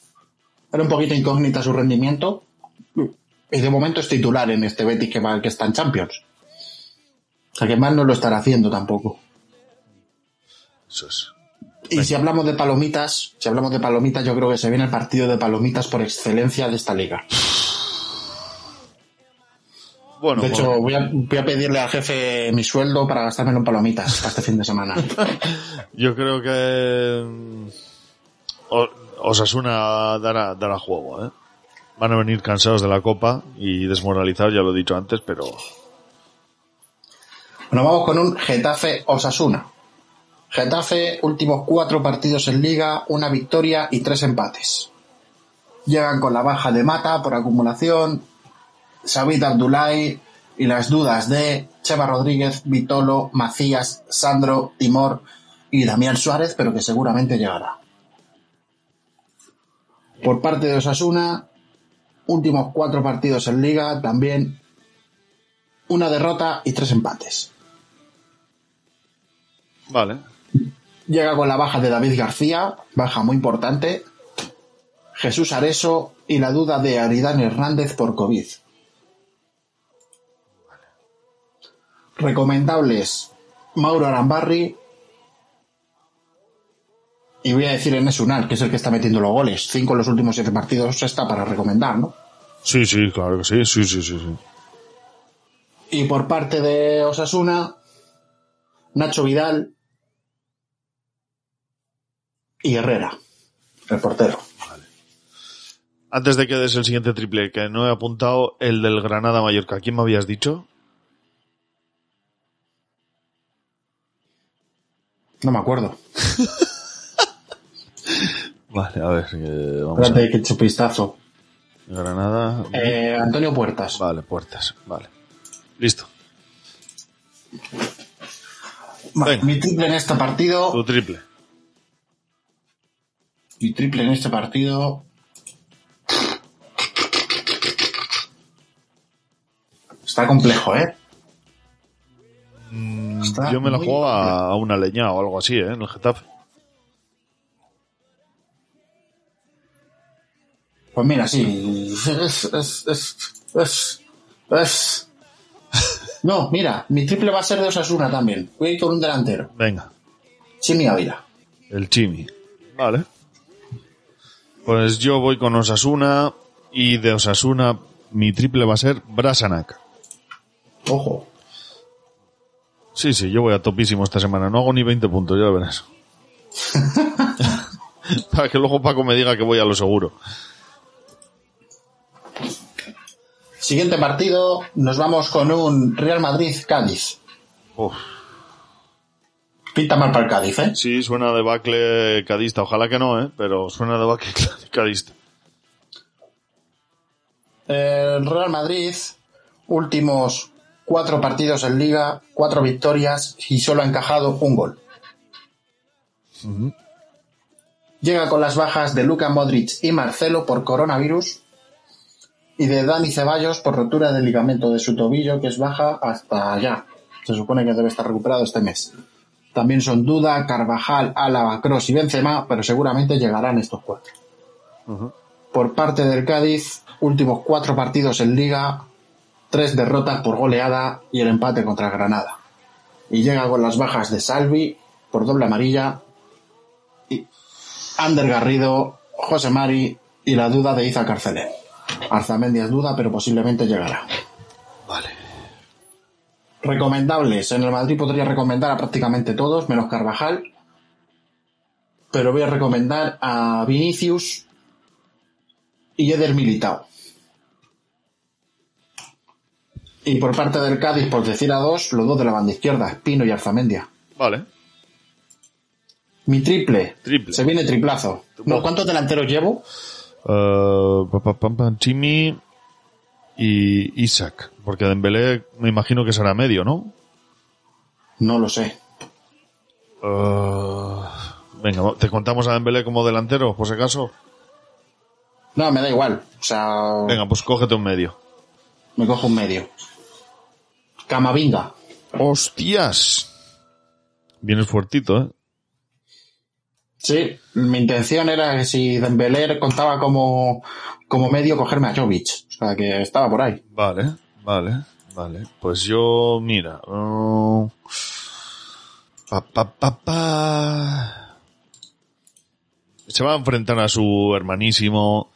Era un poquito incógnita su rendimiento. Y de momento es titular en este Betis que, va, que está en Champions. O sea que mal no lo estará haciendo tampoco. Eso es. Y si hablamos de palomitas, si hablamos de palomitas, yo creo que se viene el partido de palomitas por excelencia de esta liga. Bueno, de hecho, bueno. voy a, voy a pedirle al jefe mi sueldo para gastármelo en palomitas para este fin de semana. Yo creo que mm, Osasuna dará, dará juego, ¿eh? Van a venir cansados de la copa y desmoralizados, ya lo he dicho antes, pero Bueno, vamos con un Getafe Osasuna. Getafe, últimos cuatro partidos en liga, una victoria y tres empates. Llegan con la baja de Mata por acumulación, Sabit Abdullahi y las dudas de Cheva Rodríguez, Vitolo, Macías, Sandro, Timor y Damián Suárez, pero que seguramente llegará. Por parte de Osasuna, últimos cuatro partidos en liga, también una derrota y tres empates. Vale. Llega con la baja de David García, baja muy importante, Jesús Areso y la duda de Aridán Hernández por COVID. Recomendables Mauro Arambarri y voy a decir Enes Unal, que es el que está metiendo los goles. Cinco en los últimos siete partidos está para recomendar, ¿no? Sí, sí, claro que sí, sí, sí, sí. sí. Y por parte de Osasuna, Nacho Vidal y Herrera, el portero. Antes de que des el siguiente triple, que no he apuntado el del Granada Mallorca. ¿Quién me habías dicho? No me acuerdo. Vale, a ver. eh, vamos Espérate a que echo vistazo. Granada. Eh, Antonio Puertas. Vale, puertas. Vale. Listo. Mi triple en este partido. Tu triple. Mi triple en este partido. Está complejo, ¿eh? Está Yo me la juego a, a una leña o algo así, ¿eh? En el Getafe. Pues mira, sí. Es, es, es, es, es. No, mira, mi triple va a ser de Osasuna también. Voy a ir con un delantero. Venga. Chimi Ávila. El Chimi. Vale. Pues yo voy con Osasuna y de Osasuna mi triple va a ser Brasanac. Ojo. Sí, sí, yo voy a topísimo esta semana. No hago ni 20 puntos, ya lo verás. Para que luego Paco me diga que voy a lo seguro. Siguiente partido, nos vamos con un Real Madrid-Cádiz. Uf. Pinta mal para el Cádiz, ¿eh? Sí, suena de bacle cadista. Ojalá que no, ¿eh? Pero suena de bacle cadista. El Real Madrid, últimos cuatro partidos en liga, cuatro victorias y solo ha encajado un gol. Llega con las bajas de Luka Modric y Marcelo por coronavirus y de Dani Ceballos por rotura del ligamento de su tobillo que es baja hasta allá. Se supone que debe estar recuperado este mes. También son Duda, Carvajal, Álava, Cross y Benzema, pero seguramente llegarán estos cuatro. Por parte del Cádiz, últimos cuatro partidos en liga, tres derrotas por goleada y el empate contra Granada. Y llega con las bajas de Salvi por doble amarilla, y Ander Garrido, José Mari y la duda de Iza Carcelé. Arzamendi es duda, pero posiblemente llegará. Recomendables. En el Madrid podría recomendar a prácticamente todos, menos Carvajal. Pero voy a recomendar a Vinicius y Eder Militao. Y por parte del Cádiz, por decir a dos, los dos de la banda izquierda, Espino y Arzamendia. Vale. Mi triple. Triple. Se viene triplazo. No, ¿Cuántos delanteros llevo? Uh, pa, y Isaac. Porque Dembélé me imagino que será medio, ¿no? No lo sé. Uh, venga, ¿te contamos a Dembélé como delantero, por si acaso? No, me da igual. O sea, Venga, pues cógete un medio. me cojo un medio. Camavinga. ¡Hostias! Vienes fuertito, ¿eh? Sí, mi intención era que si Dembélé contaba como, como medio, cogerme a Jovic. O sea, que estaba por ahí. Vale, vale, vale. Pues yo, mira. uh, pa, pa, pa, pa. Se va a enfrentar a su hermanísimo.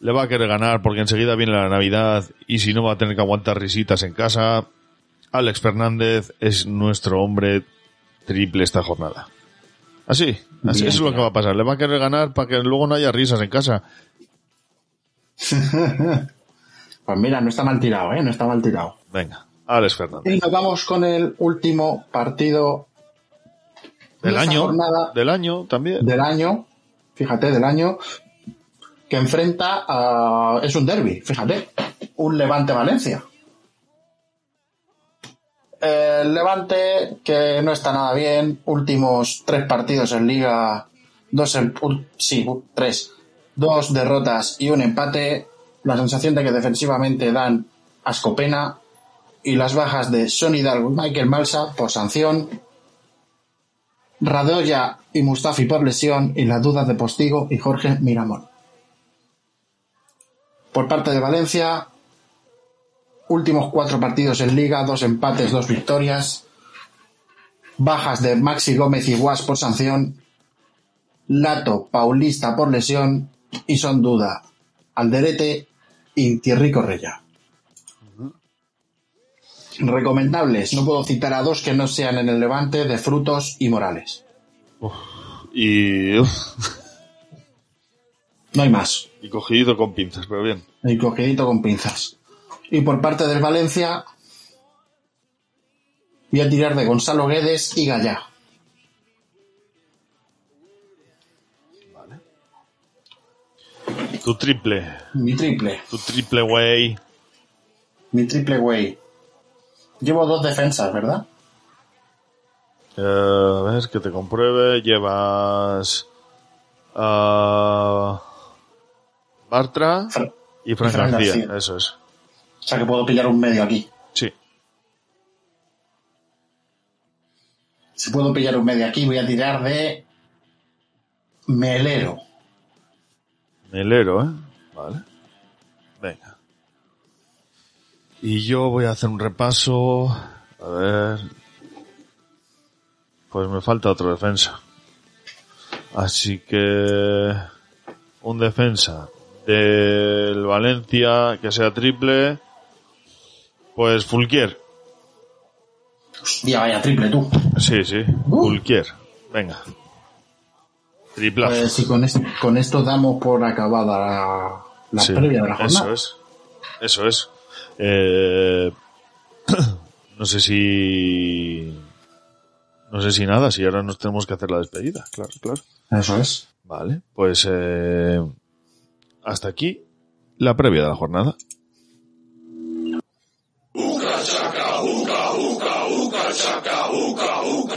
Le va a querer ganar porque enseguida viene la Navidad y si no va a tener que aguantar risitas en casa. Alex Fernández es nuestro hombre triple esta jornada. Así, así Bien, es lo que va a pasar. Le va a querer ganar para que luego no haya risas en casa. Pues mira, no está mal tirado, ¿eh? No está mal tirado. Venga, Alex Fernández. Y nos vamos con el último partido Del de año, jornada del año también. del año. Fíjate, del año. Que enfrenta a... Es un derby, fíjate. un Levante-Valencia. El Levante, que no está nada bien, últimos tres partidos en liga, dos, en, sí, tres, dos derrotas y un empate, la sensación de que defensivamente dan ascopena y las bajas de Son Hidalgo y Michael Malsa por sanción, Radoya y Mustafi por lesión y las dudas de Postigo y Jorge Miramón. Por parte de Valencia, últimos cuatro partidos en liga, dos empates, dos victorias, bajas de Maxi Gómez y Guas por sanción, Lato, Paulista por lesión y son duda Alderete y Thierry Correia. Recomendables, no puedo citar a dos que no sean en el Levante de Frutos y Morales. Y, uf, No hay más. y cogido con pinzas, pero bien. Y cogidito con pinzas. Y por parte del Valencia, voy a tirar de Gonzalo Guedes y Gallá. Tu triple, Mi triple, tu triple way. mi triple way. Llevo dos defensas, ¿verdad? A ver, que te compruebe. Llevas a Bartra y Fran Fran García. García. Eso es. O sea que puedo pillar un medio aquí. Sí. Si puedo pillar un medio aquí, voy a tirar de Melero. Melero, ¿eh? Vale. Venga. Y yo voy a hacer un repaso. A ver. Pues me falta otro defensa. Así que... Un defensa del Valencia que sea triple. Pues Fulquier. Hostia, vaya triple tú. Sí, sí. Fulquier. Venga. Triplazo. Pues si con, es- con esto damos por acabada la, la Sí, previa de la jornada. Eso es. Eso es. Eh, no sé si... No sé si nada, si ahora nos tenemos que hacer la despedida. Claro, claro. Eso es. Vale, pues eh, hasta aquí la previa de la jornada.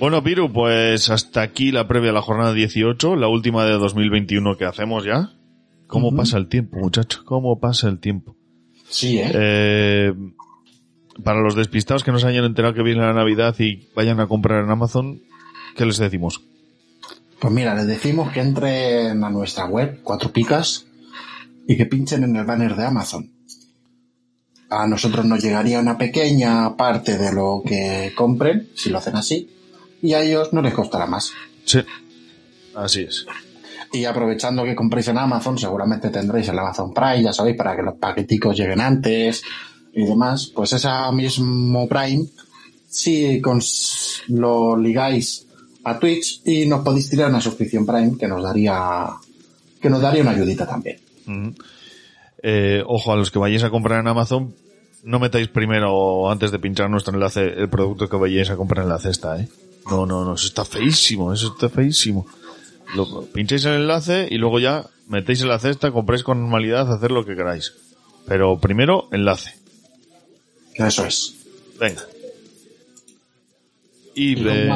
Bueno, Piru, pues hasta aquí la previa de la jornada 18, la última de 2021 que hacemos ya. ¿Cómo pasa el tiempo, muchacho? ¿Cómo pasa el tiempo? Sí, ¿eh? Eh, para los despistados que no se hayan enterado que viene la Navidad y vayan a comprar en Amazon, ¿qué les decimos? Pues mira, les decimos que entren a nuestra web, Cuatro Picas, y que pinchen en el banner de Amazon. A nosotros nos llegaría una pequeña parte de lo que compren, si lo hacen así, y a ellos no les costará más. Sí, así es. Y aprovechando que compréis en Amazon, seguramente tendréis el Amazon Prime, ya sabéis, para que los paqueticos lleguen antes y demás. Pues ese mismo Prime, si cons- lo ligáis a Twitch y nos podéis tirar una suscripción Prime que nos daría que nos daría una ayudita también. Eh, ojo, a los que vayáis a comprar en Amazon, no metáis primero, antes de pinchar nuestro enlace, el producto que vayáis a comprar en la cesta, ¿eh? No, no, no, eso está feísimo, eso está feísimo. Lo, pincháis el enlace y luego ya metéis en la cesta, compráis con normalidad, hacer lo que queráis. Pero primero, enlace. Eso es. Venga. Y, Y luego,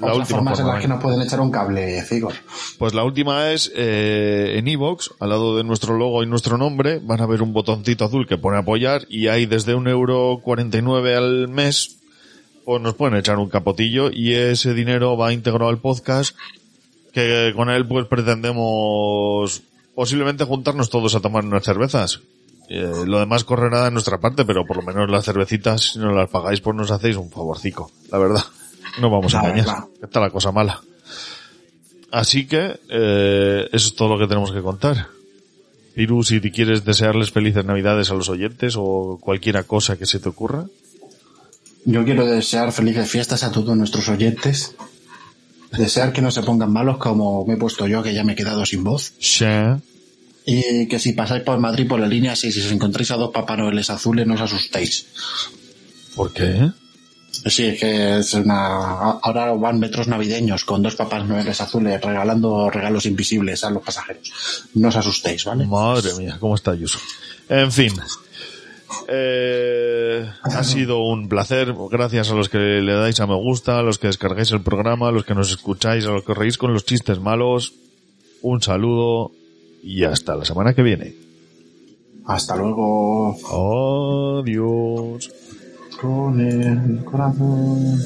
la última formas en forma, las que nos pueden echar un cable, Figor. Pues la última es eh, en iVoox, al lado de nuestro logo y nuestro nombre, van a ver un botoncito azul que pone apoyar y ahí desde un euro 49 al mes, pues nos pueden echar un capotillo y ese dinero va íntegro al podcast que con él pues pretendemos posiblemente juntarnos todos a tomar unas cervezas Eh, lo demás corre nada de nuestra parte, pero por lo menos las cervecitas, si no las pagáis, pues nos hacéis un favorcico, la verdad. No vamos a La engañar. verdad. Está la cosa mala. Así que, eh, eso es todo lo que tenemos que contar. Piru, si te quieres desearles felices navidades a los oyentes o cualquiera cosa que se te ocurra. Yo quiero desear felices fiestas a todos nuestros oyentes. Desear que no se pongan malos como me he puesto yo, que ya me he quedado sin voz. Sí. Y que si pasáis por Madrid por la línea 6 y si os encontráis a dos Papá Noeles azules, no os asustéis. ¿Por qué? Sí, es que es una... ahora van metros navideños con dos Papás Noeles azules regalando regalos invisibles a los pasajeros. No os asustéis, ¿vale? Madre mía, ¿cómo está Yuso? En fin. Eh, ha sido un placer. Gracias a los que le dais a me gusta, a los que descargáis el programa, a los que nos escucháis, a los que reís con los chistes malos. Un saludo y hasta la semana que viene. Hasta luego. Adiós. Con el corazón.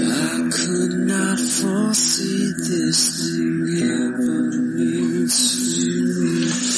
I could not foresee this thing happening to